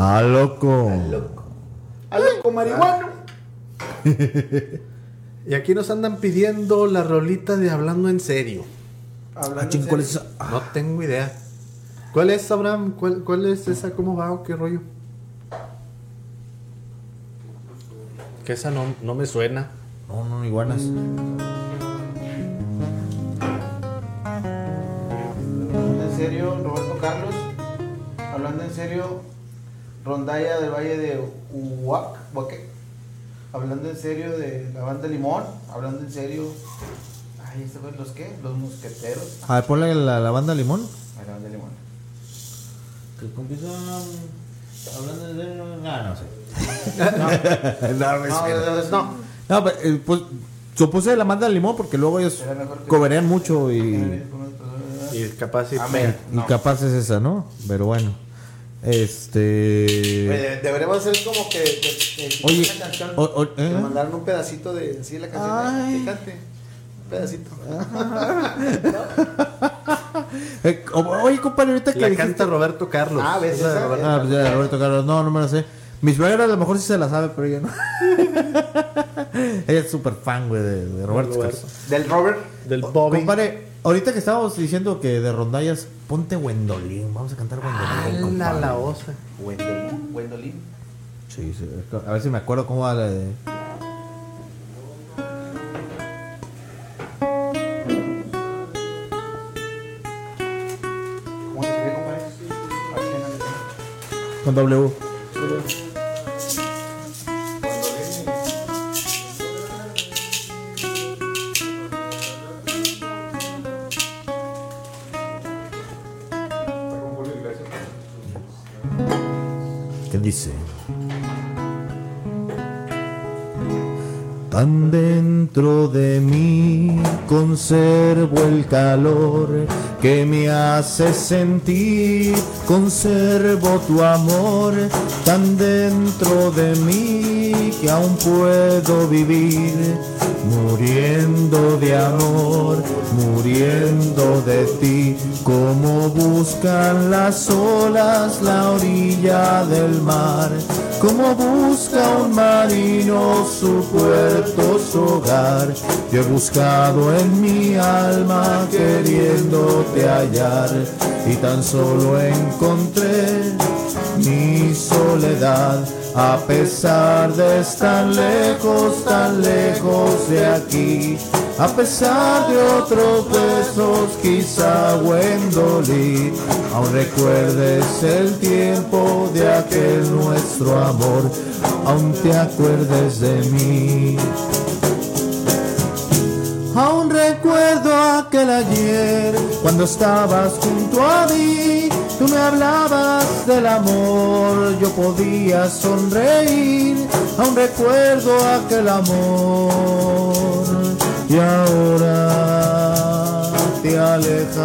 Ah, loco. A loco marihuano. Y aquí nos andan pidiendo la rolita de Hablando en Serio. Ah, ching, ¿cuál es esa? No tengo idea. ¿Cuál es, Abraham? ¿Cuál, cuál es esa? ¿Cómo va o qué rollo? Que esa no, no me suena. No, no, iguanas. Hablando en serio, Roberto Carlos. Hablando en serio, Rondalla del Valle de Huac, Huaque. Hablando en serio de la banda Limón. Hablando en serio. Ay, ¿estos fueron los qué? Los mosqueteros. A ver, ponle la, la banda Limón. Ay, la banda Limón. Que empieza hablando de... Ah, no sé. no, no, No, no. No, pero, eh, pues supuse la manda de limón porque luego ellos coberean mucho y, Y capaz. Amén. y capaz es esa, ¿no? Pero bueno. Este. Oye, deberíamos hacer como que. de- Oye, una canción, o- o- que ¿eh? mandaron un pedacito de así la canción. Que cante. Un pedacito. Eh, oye, compadre, ahorita que La dijiste- canta Roberto Carlos. Ah, ¿ves Esa? Roberto- Ah, pues ya, Roberto Carlos. No, no me la sé. Mi suegra a lo mejor sí se la sabe, pero ella no. ella es súper fan, güey, de, de Roberto Roberto. Carlos. Del Robert. Del Bobby. Compadre, ahorita que estábamos diciendo que de rondallas, ponte Wendolín. Vamos a cantar Wendolín. Compadre. la osa. Wendolin. Wendolin. Sí, sí. A ver si me acuerdo cómo va la de. ¿Cómo se compadre? Con W. Tan dentro de mí conservo el calor que me hace sentir, conservo tu amor tan dentro de mí que aún puedo vivir, muriendo de amor, muriendo de ti, como buscan las olas la orilla del mar, como busca un marino su puerto, su hogar. Yo he buscado en mi alma queriéndote hallar y tan solo encontré mi soledad. A pesar de estar lejos, tan lejos de aquí, a pesar de otros besos, quizá Wendolí, aún recuerdes el tiempo de aquel nuestro amor, aún te acuerdes de mí. Aún recuerdo aquel ayer cuando estabas junto a mí. Tú me hablabas del amor, yo podía sonreír. Aún recuerdo aquel amor y ahora te alejas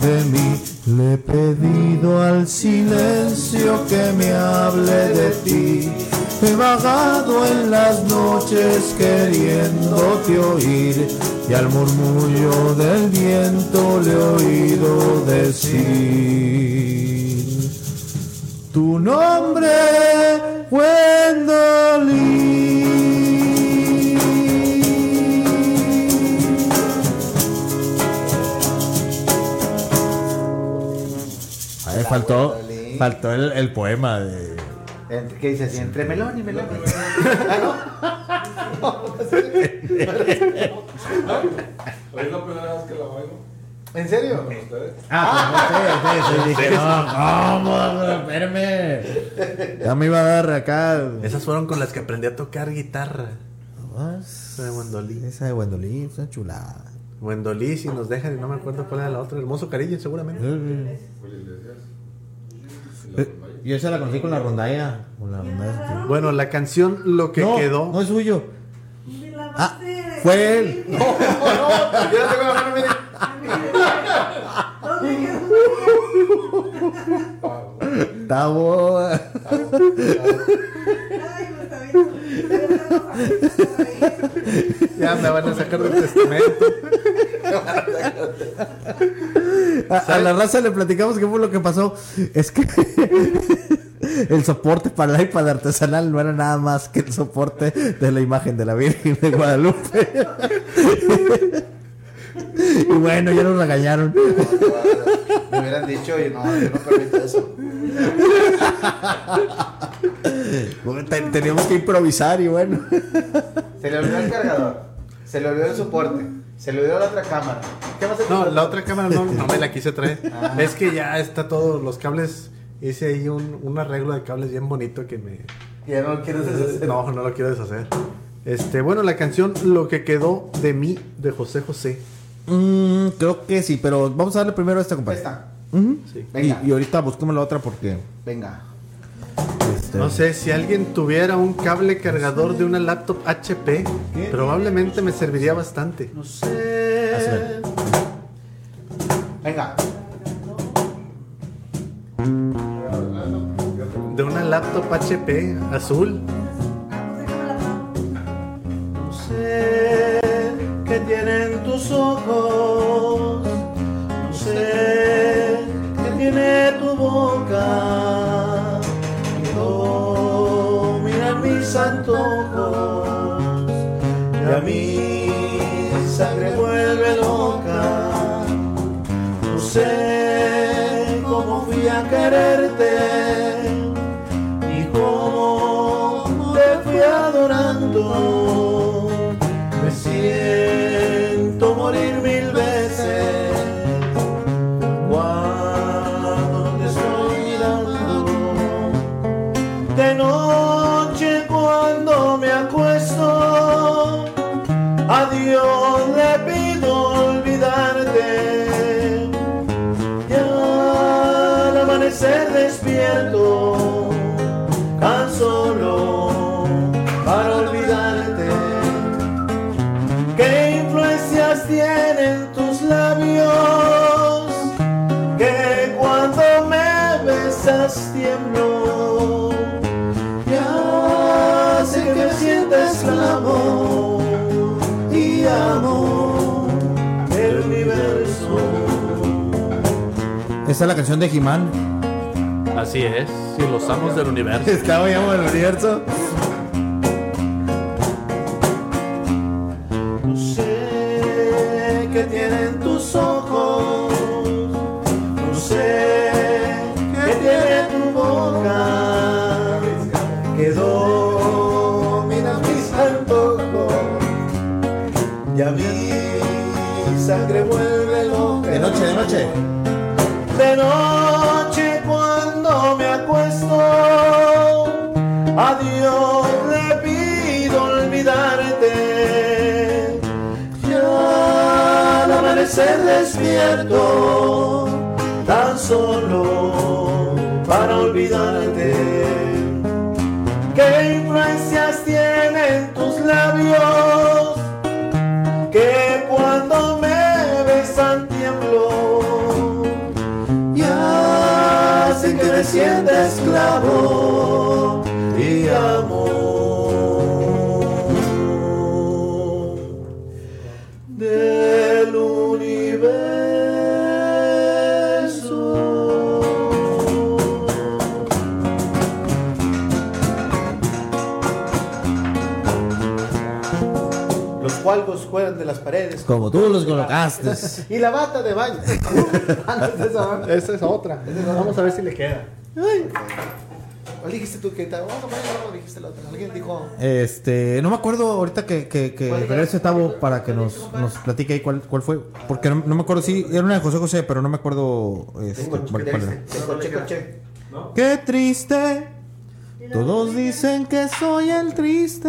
de mí. Le he pedido al silencio que me hable de ti. He vagado en las noches queriéndote oír y al murmullo del viento le he oído decir tu nombre, Wendolin. Ahí faltó, faltó el, el poema de... ¿Qué dice así? Entre melón y melón. Hoy es la primera vez que la bailo ¿En serio? con ustedes. Ah, no sé, sí, sí, dije, no, ¿cómo? Espérame. Ya me iba a dar acá. Esas fueron con las que aprendí a tocar guitarra. Esa Esa de Wendolí. Esa de Wendolí, esa chulada. Wendolí, si nos dejan y no me acuerdo cuál era la otra. Hermoso cariño, seguramente. Julio Iglesias. Yo esa la conocí con la rondalla. Con la rondalla. Bueno, la canción Lo que no, quedó. No es suyo. Ah, fue él. Yo la tengo en la mano, boa. Ya me van a sacar del testamento. A, a la raza le platicamos qué fue lo que pasó. Es que el soporte para el iPad artesanal no era nada más que el soporte de la imagen de la Virgen de Guadalupe. y bueno, ya nos regañaron. Me hubieran dicho, y no, yo no permito eso. Ten- Teníamos que improvisar y bueno. Se le olvidó el cargador. Se le olvidó el soporte. Se le olvidó la otra cámara. ¿Qué más No, la otra cámara no, no me la quise traer. Ah. Es que ya está todo, los cables. Hice ahí un, un arreglo de cables bien bonito que me. Ya no lo quieres deshacer. No, no lo quiero deshacer. Este, bueno, la canción Lo que quedó de mí de José José. Mm, creo que sí, pero vamos a darle primero a esta compadre. Esta. Sí. Y, Venga. y ahorita busquemos la otra porque. Venga. Este, No sé, si alguien tuviera un cable cargador de una laptop HP, probablemente me serviría bastante. No sé. Venga. De una laptop HP azul. No sé qué tienen tus ojos. Antojos. Y a mi sangre vuelve loca. No sé cómo fui a quererte Esa es la canción de He-Man. Así es, si los amos del universo. Estaba llamo del universo. No sé qué tienen tus ojos, no sé qué tiene tu boca, que domina mis antojos y a mi sangre vuelve loca. De noche, de noche. Tan solo para olvidarte. ¿Qué influencias tienen tus labios? Que cuando me besan tiemblo y hacen que me sienta esclavo paredes. Como tú los colocaste. Y la bata de baño. Antes de esa. Esa es otra. Vamos a ver si le queda. Ay. ¿Cuál dijiste tú que te vamos a poner o dijiste la otra? Alguien dijo. Este, no me acuerdo ahorita que, que, que regrese Tavo para que nos, nos platique ahí cuál, cuál fue. Porque no, no me acuerdo si era una de José José, pero no me acuerdo este, cuál, ¿qué cuál le era. diste? Coche, coche. Qué triste. Todos dicen que soy el triste.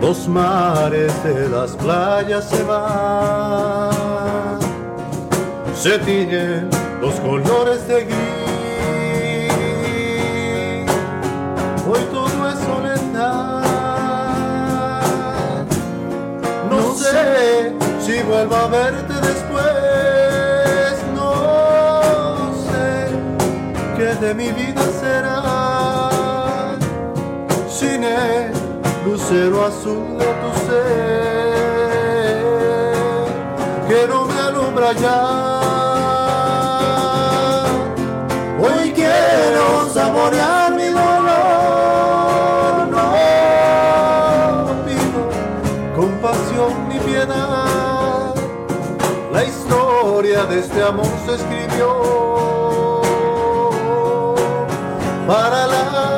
Los mares de las playas se van, se tiñen los colores de gris. Hoy todo es soledad. No sé si vuelvo a verte después. No sé qué de mi vida será sin el lucero azul de tu ser, que no me alumbra ya. Hoy quiero saborear mi dolor, no pido compasión ni piedad. La historia de este amor se escribió para la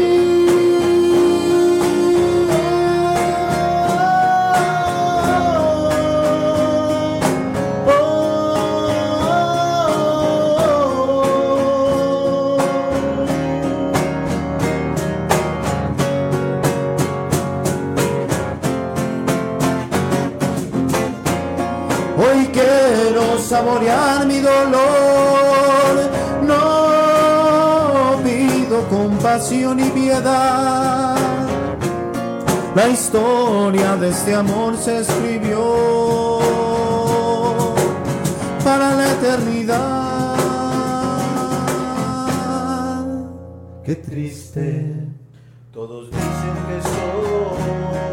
Saborear mi dolor, no pido compasión y piedad. La historia de este amor se escribió para la eternidad. Qué triste. Todos dicen que soy,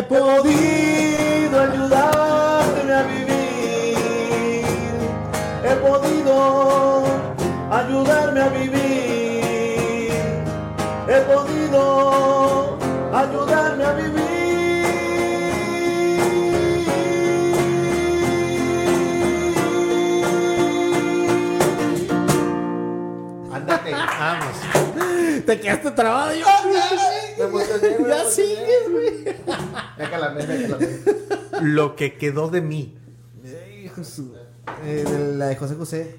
he podido ayudarte a vivir. He podido ayudarme a vivir. He podido ayudarme a vivir. Ándate, vamos. Te quedaste trabado yo. Ya sigues, güey. Déjala, déjala. Lo que quedó de mí. Eh, de la de José José.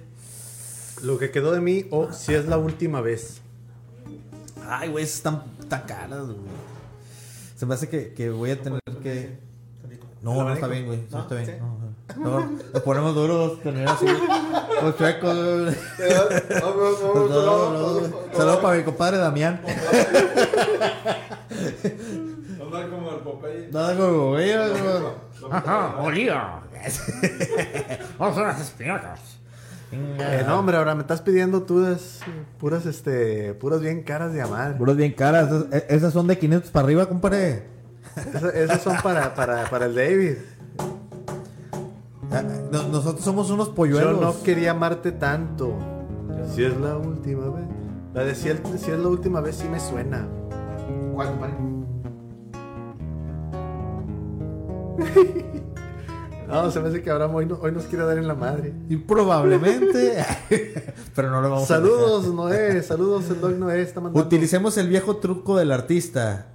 Lo que quedó de mí, o si es la última vez. Ay, güey, esas están tan caras, güey. Se me hace que, que voy a tener que. No, no está bien, güey. No, está bien. No, no. No, nos ponemos duros, tener así. Los chuecos. no, no. Saludos para mi compadre Damián. Andar como el Popeye. Nada como, güey. Ajá, olía. Vamos a las espinacas. Eh, no, hombre, ahora me estás pidiendo puras, puras, este, puras bien caras de amar. Puras bien caras. Esas, esas son de 500 para arriba, compadre. Esas, esas son para, para, para el David. Ah, no- Nosotros somos unos Yo polluelos. no quería amarte tanto. Si es la última vez. La de si, el- si es la última vez sí me suena. ¿Cuál, compadre? No, se me hace que Abraham hoy, no- hoy nos quiere dar en la madre. Y probablemente. pero no lo vamos a Saludos, Noé. Saludos, el dog Noé. Está mandando. Utilicemos el viejo truco del artista.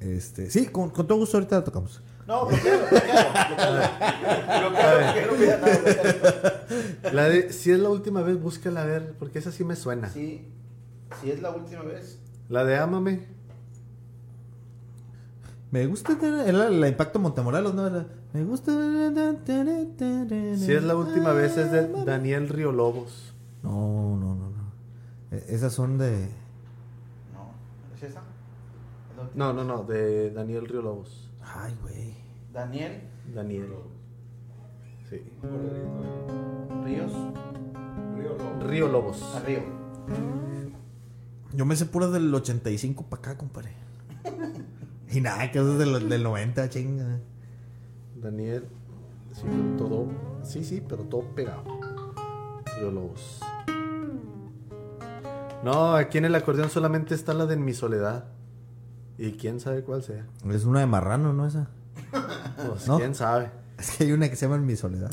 Este, sí, con, con todo gusto ahorita la tocamos. No, bloquealo, bloquealo. La de si es la última vez, búscala a ver, porque esa sí me suena. Sí, si es la última vez. La de Ámame. Me gusta tener- era la Impacto Montemorelos, ¿no? Era, me gusta. Si es la última vez, es de Daniel Río Lobos. No, no, no, no. E- Esas son de. No, ¿es esa? ¿Es la? No, no, no, de Daniel Río Lobos. Ay, güey. Daniel Daniel. Sí. Ríos. Río Lobo. Río Lobos. A Río. Yo me sé puras del 85 para acá, compadre. y nada, que es del, del 90, chinga. Daniel. Sí, todo. Sí, sí, pero todo pegado. Río Lobos. No, aquí en el acordeón solamente está la de En mi soledad. Y quién sabe cuál sea. Es una de marrano, ¿no? Esa. Pues ¿No? quién sabe. Es que hay una que se llama En mi soledad.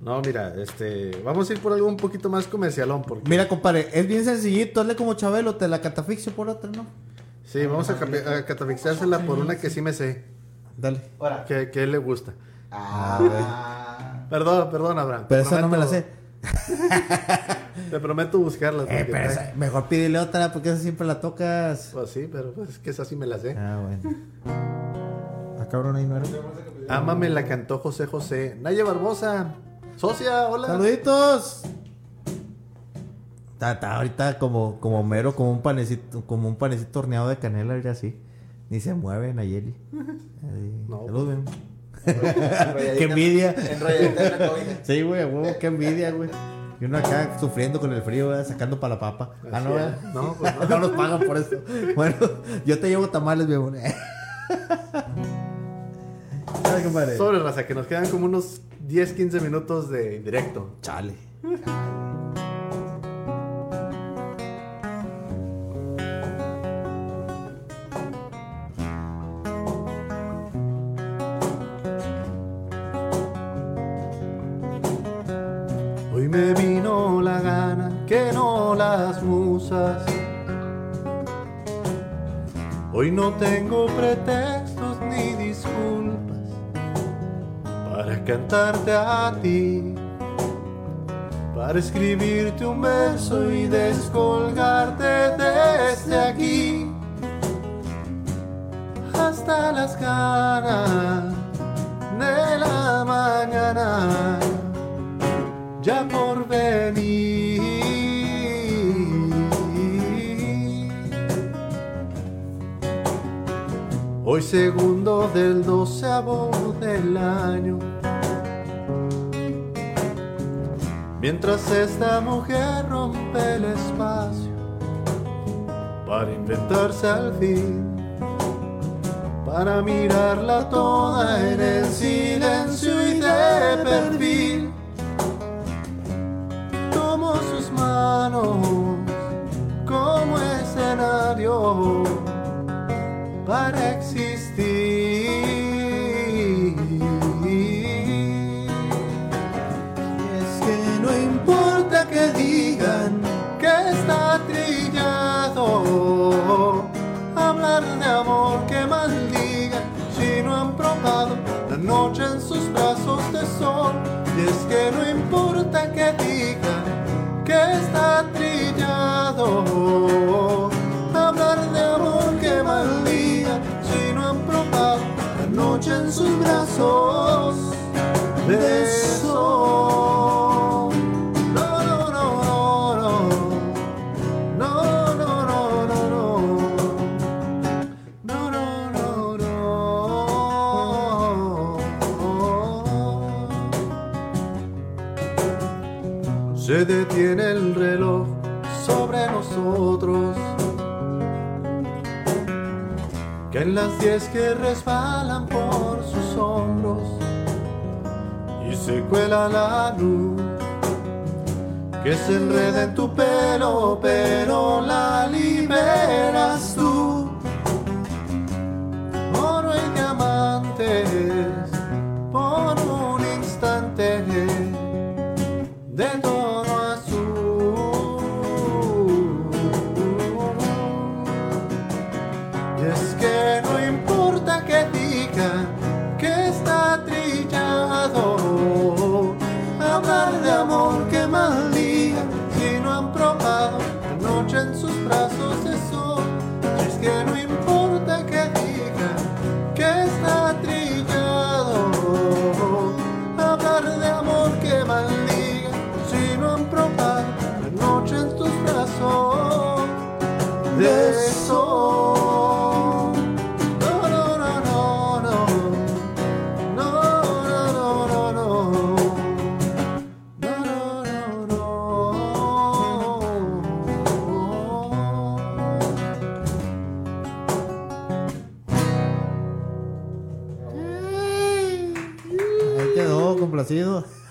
No, mira, este. Vamos a ir por algo un poquito más comercialón. Porque, Mira, compadre, es bien sencillito. Hazle como Chabelo, te la catafixio por otra, ¿no? sí, vamos a, capi- a catafixiársela por una que sí me sé. Dale. Ahora. Que, que a él le gusta. Ah, Perdón, perdón, Abraham. Pero esa no me la sé. Te prometo buscarla. Eh, pero esa- mejor pídele otra porque esa siempre la tocas. Pues sí, pero pues, es que esa sí me la sé. Ah, bueno. Ah, cabrón, ahí no era. Ámame la cantó José José. Naya Barbosa. Socia, hola. Saluditos. Está, está ahorita como, como mero, como un panecito, como un panecito horneado de canela, y así. Ni se mueve Nayeli. No. Salud, ven. Qué envidia. En. Sí, güey, huevo, qué envidia, güey. Y uno acá sufriendo con el frío, ¿verdad? sacando para la papa. Ah, no, ¿verdad? No, pues no. no nos pagan por eso. Bueno, yo te llevo tamales, mi amor. Compadre. Sobre raza, que nos quedan como unos 10, 15 minutos de directo. Chale. Hoy me vino la gana que no las musas. Hoy no tengo pretextos cantarte a ti, para escribirte un verso y descolgarte desde aquí hasta las ganas de la mañana ya por venir. Hoy segundo del doceavo del año. Mientras esta mujer rompe el espacio para inventarse al fin, para mirarla toda en el silencio y de perfil tomo sus manos como escenario para existir. Noche en sus brazos de sol. Y es que no importa que digan que está trillado, hablar de amor que maldiga si no han probado la noche en sus brazos. De Se detiene el reloj sobre nosotros. Que en las diez que resbalan por sus hombros y se cuela la luz que se enreda en tu pelo, pero la liberas tú.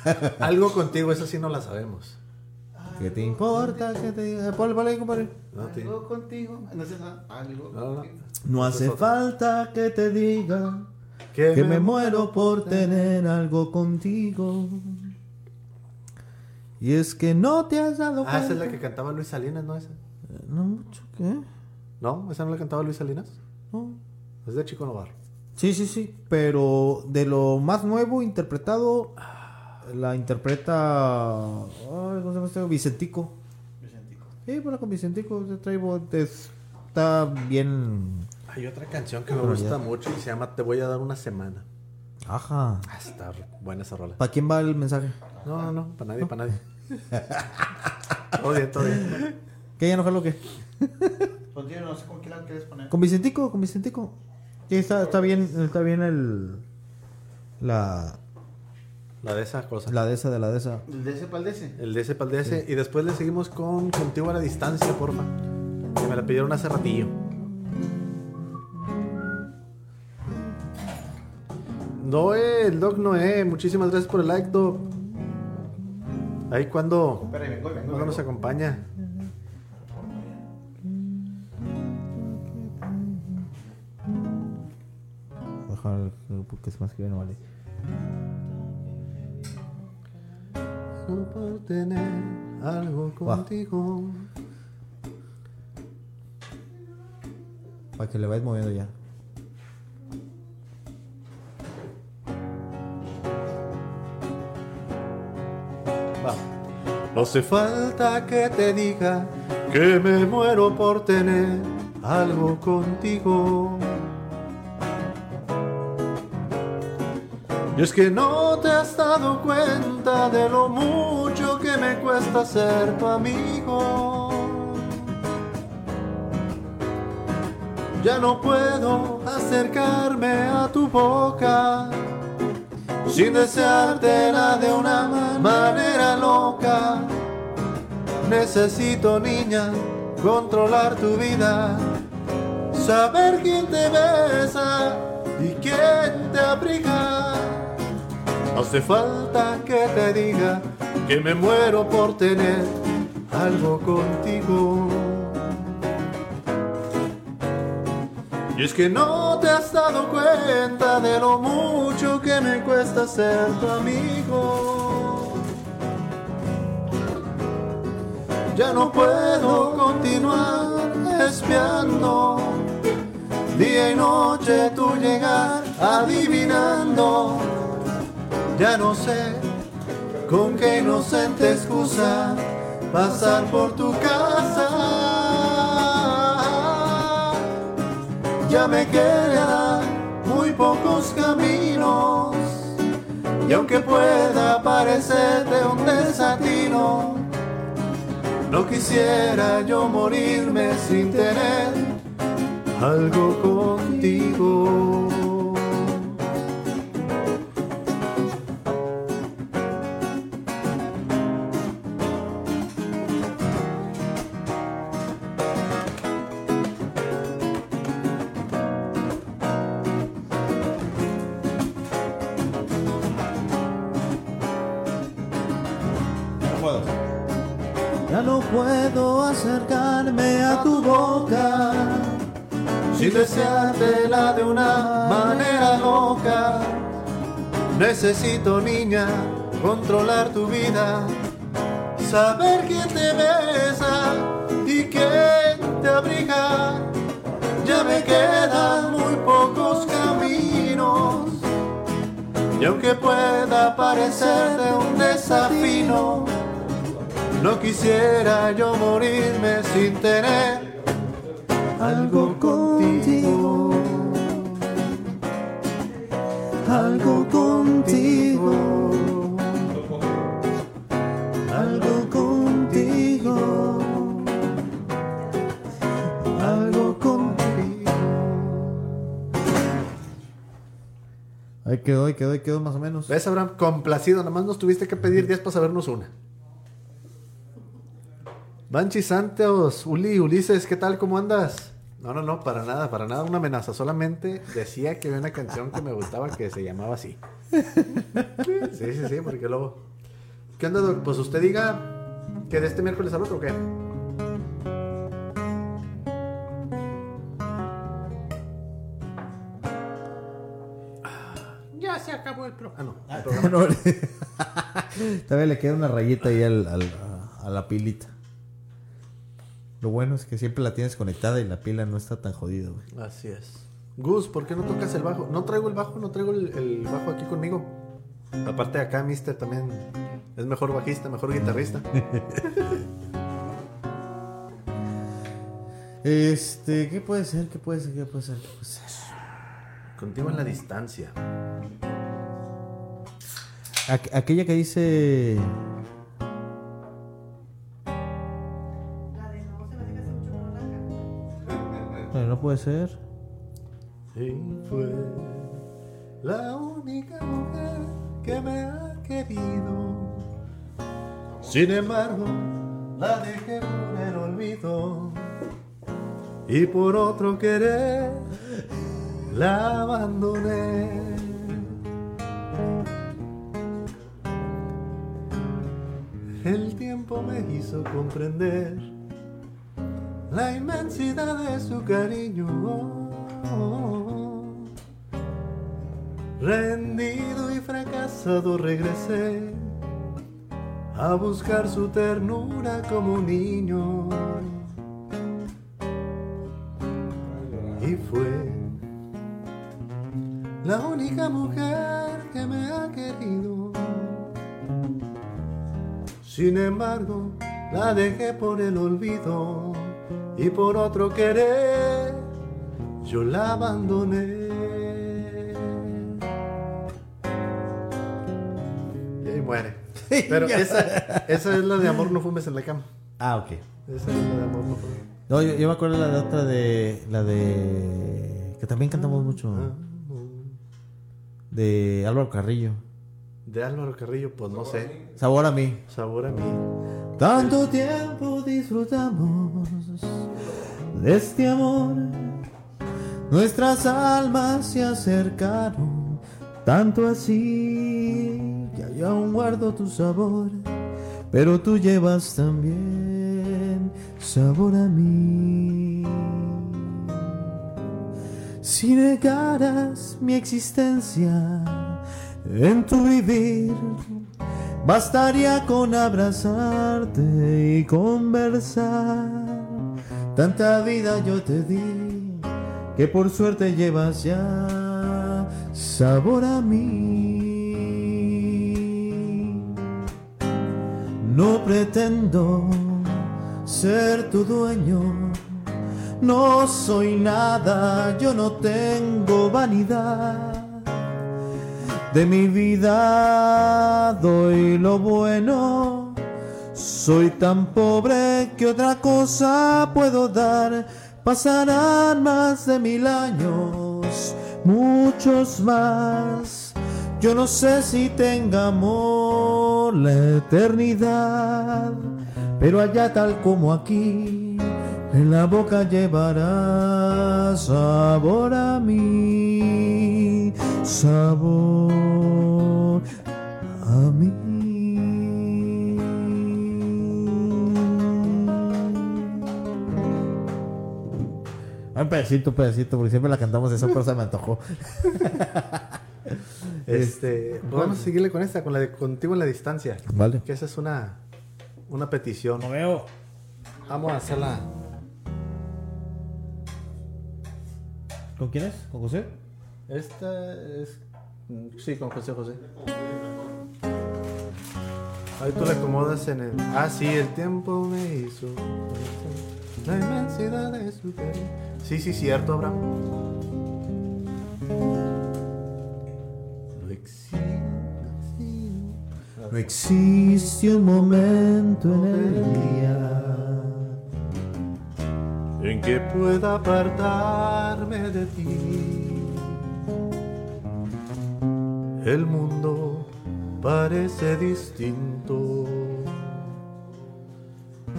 Algo contigo, eso sí no la sabemos. ¿Qué te importa? ¿Qué te diga? Ponle, ponle ahí, compadre. No, Algo contigo. No sé, algo. no, no. No hace falta que te diga Que que me muero por tener algo contigo. Y es que no te has dado Ah, esa es cuenta. la que cantaba Luis Salinas, ¿no? Esa. No mucho, ¿qué? ¿No? ¿Esa no la cantaba Luis Salinas? No. Es de Chico Novar. Sí, sí, sí. Pero de lo más nuevo interpretado, la interpreta. Ay, ¿Cómo se llama este? Vicentico. Vicentico. Sí, bueno, con Vicentico te traigo. te- Está bien. Hay otra canción que me gusta ya. mucho y se llama Te voy a dar una semana. Ajá. Ah, está buena esa rola. ¿Para quién va el mensaje? No, no, no, para nadie, para nadie. todo bien, todo bien. ¿Qué ya no lo que? Contigo, no sé con quién la quieres poner. Con Vicentico, con Vicentico. Sí, está, está bien, está bien el. La. La de esa cosa. La de esa, de la de esa. ¿El de ese pa'l de ese? El para el DS. Y después le seguimos con Contigo a la distancia, porfa. Que me la pidieron hace ratillo. Noé, el Doc Noé, muchísimas gracias por el like, Doc. Ahí cuando, Espera, vengo, vengo. cuando nos vengo. acompaña. Bajar porque es más que no vale. No por tener algo contigo. Para que le vayas moviendo ya. No hace falta que te diga que me muero por tener algo contigo. Y es que no te has dado cuenta de lo mucho que me cuesta ser tu amigo. Ya no puedo acercarme a tu boca sin deseártela de una manera loca. Necesito, niña, controlar tu vida, saber quién te besa y quién te abriga. Hace falta que te diga que me muero por tener algo contigo. Y es que no te has dado cuenta de lo mucho que me cuesta ser tu amigo. Ya no puedo continuar espiando día y noche tu llegar adivinando. Ya no sé con qué inocente excusa pasar por tu casa. Ya me quedan muy pocos caminos y aunque pueda parecerte un desatino, no quisiera yo morirme sin tener algo contigo. Sin deseártela de una manera loca. Necesito, niña, controlar tu vida, saber quién te besa y quién te abriga. Ya me quedan muy pocos caminos, y aunque pueda parecerte un desafino, no quisiera yo morirme sin tener algo contigo. Ahí quedó, ahí quedó, ahí quedó más o menos. ¿Ves, Abraham? Complacido. Nada más nos tuviste que pedir 10 para sabernos una. Banchi Santos, Uli, Ulises, ¿qué tal? ¿Cómo andas? No, no, no, para nada, para nada una amenaza. Solamente decía que había una canción que me gustaba que se llamaba así. Sí, sí, sí, porque luego... ¿Qué onda, Doc? Pues usted diga que de este miércoles al otro, ¿o qué? Ya se acabó el programa. Ah, no, el programa. No, Todavía le queda una rayita ahí al- al- a la pilita. Lo bueno es que siempre la tienes conectada y la pila no está tan jodida, güey. Así es. Gus, ¿por qué no tocas el bajo? No traigo el bajo, no traigo el, el bajo aquí conmigo. Aparte acá, Mister también es mejor bajista, mejor guitarrista. Este, ¿qué puede ser? ¿Qué puede ser? ¿Qué puede ser? ¿Qué puede ser? Contigo en la distancia. aqu- aquella que dice. Puede ser. Fue la única mujer que me ha querido. Sin embargo, la dejé por el olvido. Y por otro querer, la abandoné. El tiempo me hizo comprender la inmensidad de su cariño. Rendido y fracasado regresé a buscar su ternura como niño. Y fue la única mujer que me ha querido. Sin embargo, la dejé por el olvido y por otro querer, yo la abandoné. Y ahí muere. Pero esa, esa es la de amor no fumes en la cama. Ah, ok. Esa es la de amor no fumes. No, yo, yo me acuerdo la de otra de. La de. Que también cantamos mucho. De Álvaro Carrillo. De Álvaro Carrillo, pues no sé. Sabor a mí. Sabor a mí. Tanto tiempo disfrutamos de este amor. Nuestras almas se acercaron, tanto así que yo aún guardo tu sabor, pero tú llevas también sabor a mí. Si negaras mi existencia en tu vivir, bastaría con abrazarte y conversar. Tanta vida yo te di que por suerte llevas ya sabor a mí. No pretendo ser tu dueño. No soy nada, yo no tengo vanidad. De mi vida doy lo bueno. Soy tan pobre que otra cosa puedo dar. Pasarán más de mil años, muchos más. Yo no sé si tenga amor la eternidad, pero allá tal como aquí, en la boca llevará sabor a mí, sabor a mí. Un pedacito, un pedacito, porque siempre la cantamos esa, pero se me antojó. Este, pues vamos a seguirle con esta, con la de contigo en la distancia. Vale. Que esa es una, una petición. veo. Vamos a hacerla. ¿Con quién es? ¿Con José? Esta es. Sí, con José José. Ahí tú la acomodas en el. Ah, sí, el tiempo me hizo. La inmensidad de su cariño. Sí, sí, cierto, Abraham. No existe. No existe un momento en el día en que pueda apartarme de ti. El mundo parece distinto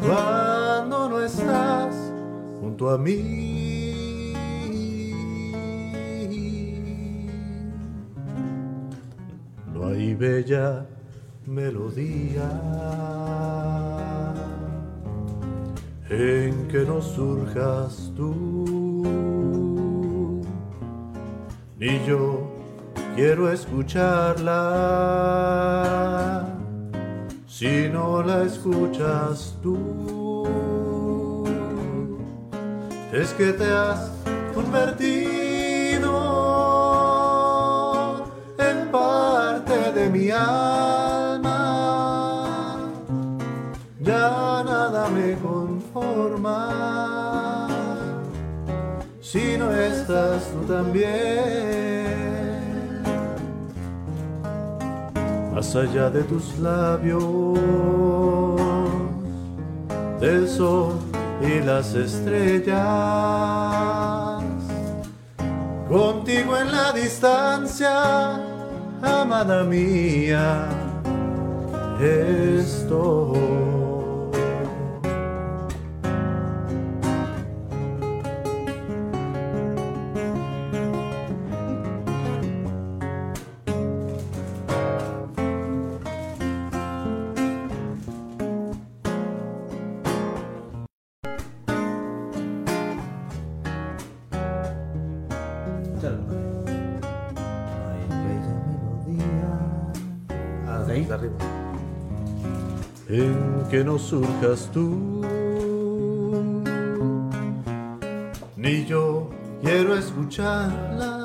cuando no estás junto a mí. No hay bella melodía en que no surjas tú. Ni yo quiero escucharla si no la escuchas tú. Es que te has convertido en parte de mi alma ya nada me conforma si no estás tú también. Más allá de tus labios, del sol y las estrellas. Contigo en la distancia, amada mía, estoy. Que no surjas tú. Ni yo quiero escucharla.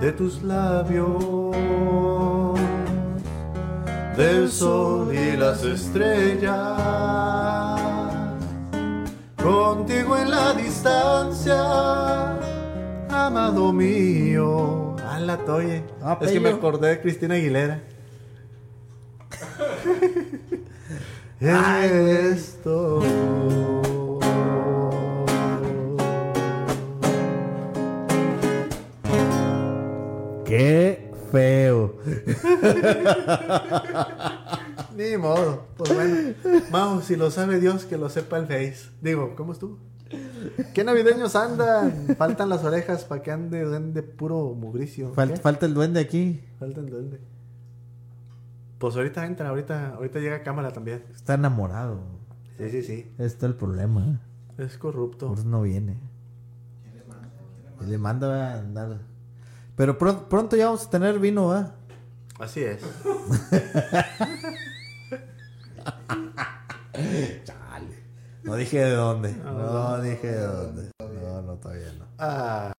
De tus labios del sol y las estrellas. Contigo en la distancia amado mío a la toye Ah, es que me acordé de Cristina Aguilera. Esto. Qué feo. Ni modo. Pues bueno. Mau, si lo sabe Dios, que lo sepa el Face. Digo, ¿cómo estuvo? ¿Qué navideños andan? Faltan las orejas para que ande duende puro mugricio. Fal- ¿Qué? falta el duende aquí. Falta el duende. Pues ahorita entra, ahorita, ahorita llega cámara también. Está enamorado. Sí, sí, sí. Este es el problema. Es corrupto. Por eso no viene. Y le manda a andar. Pero pron- pronto ya vamos a tener vino, ¿va? Así es. No dije de dónde. No dije de dónde. No, no, todavía no. Ah.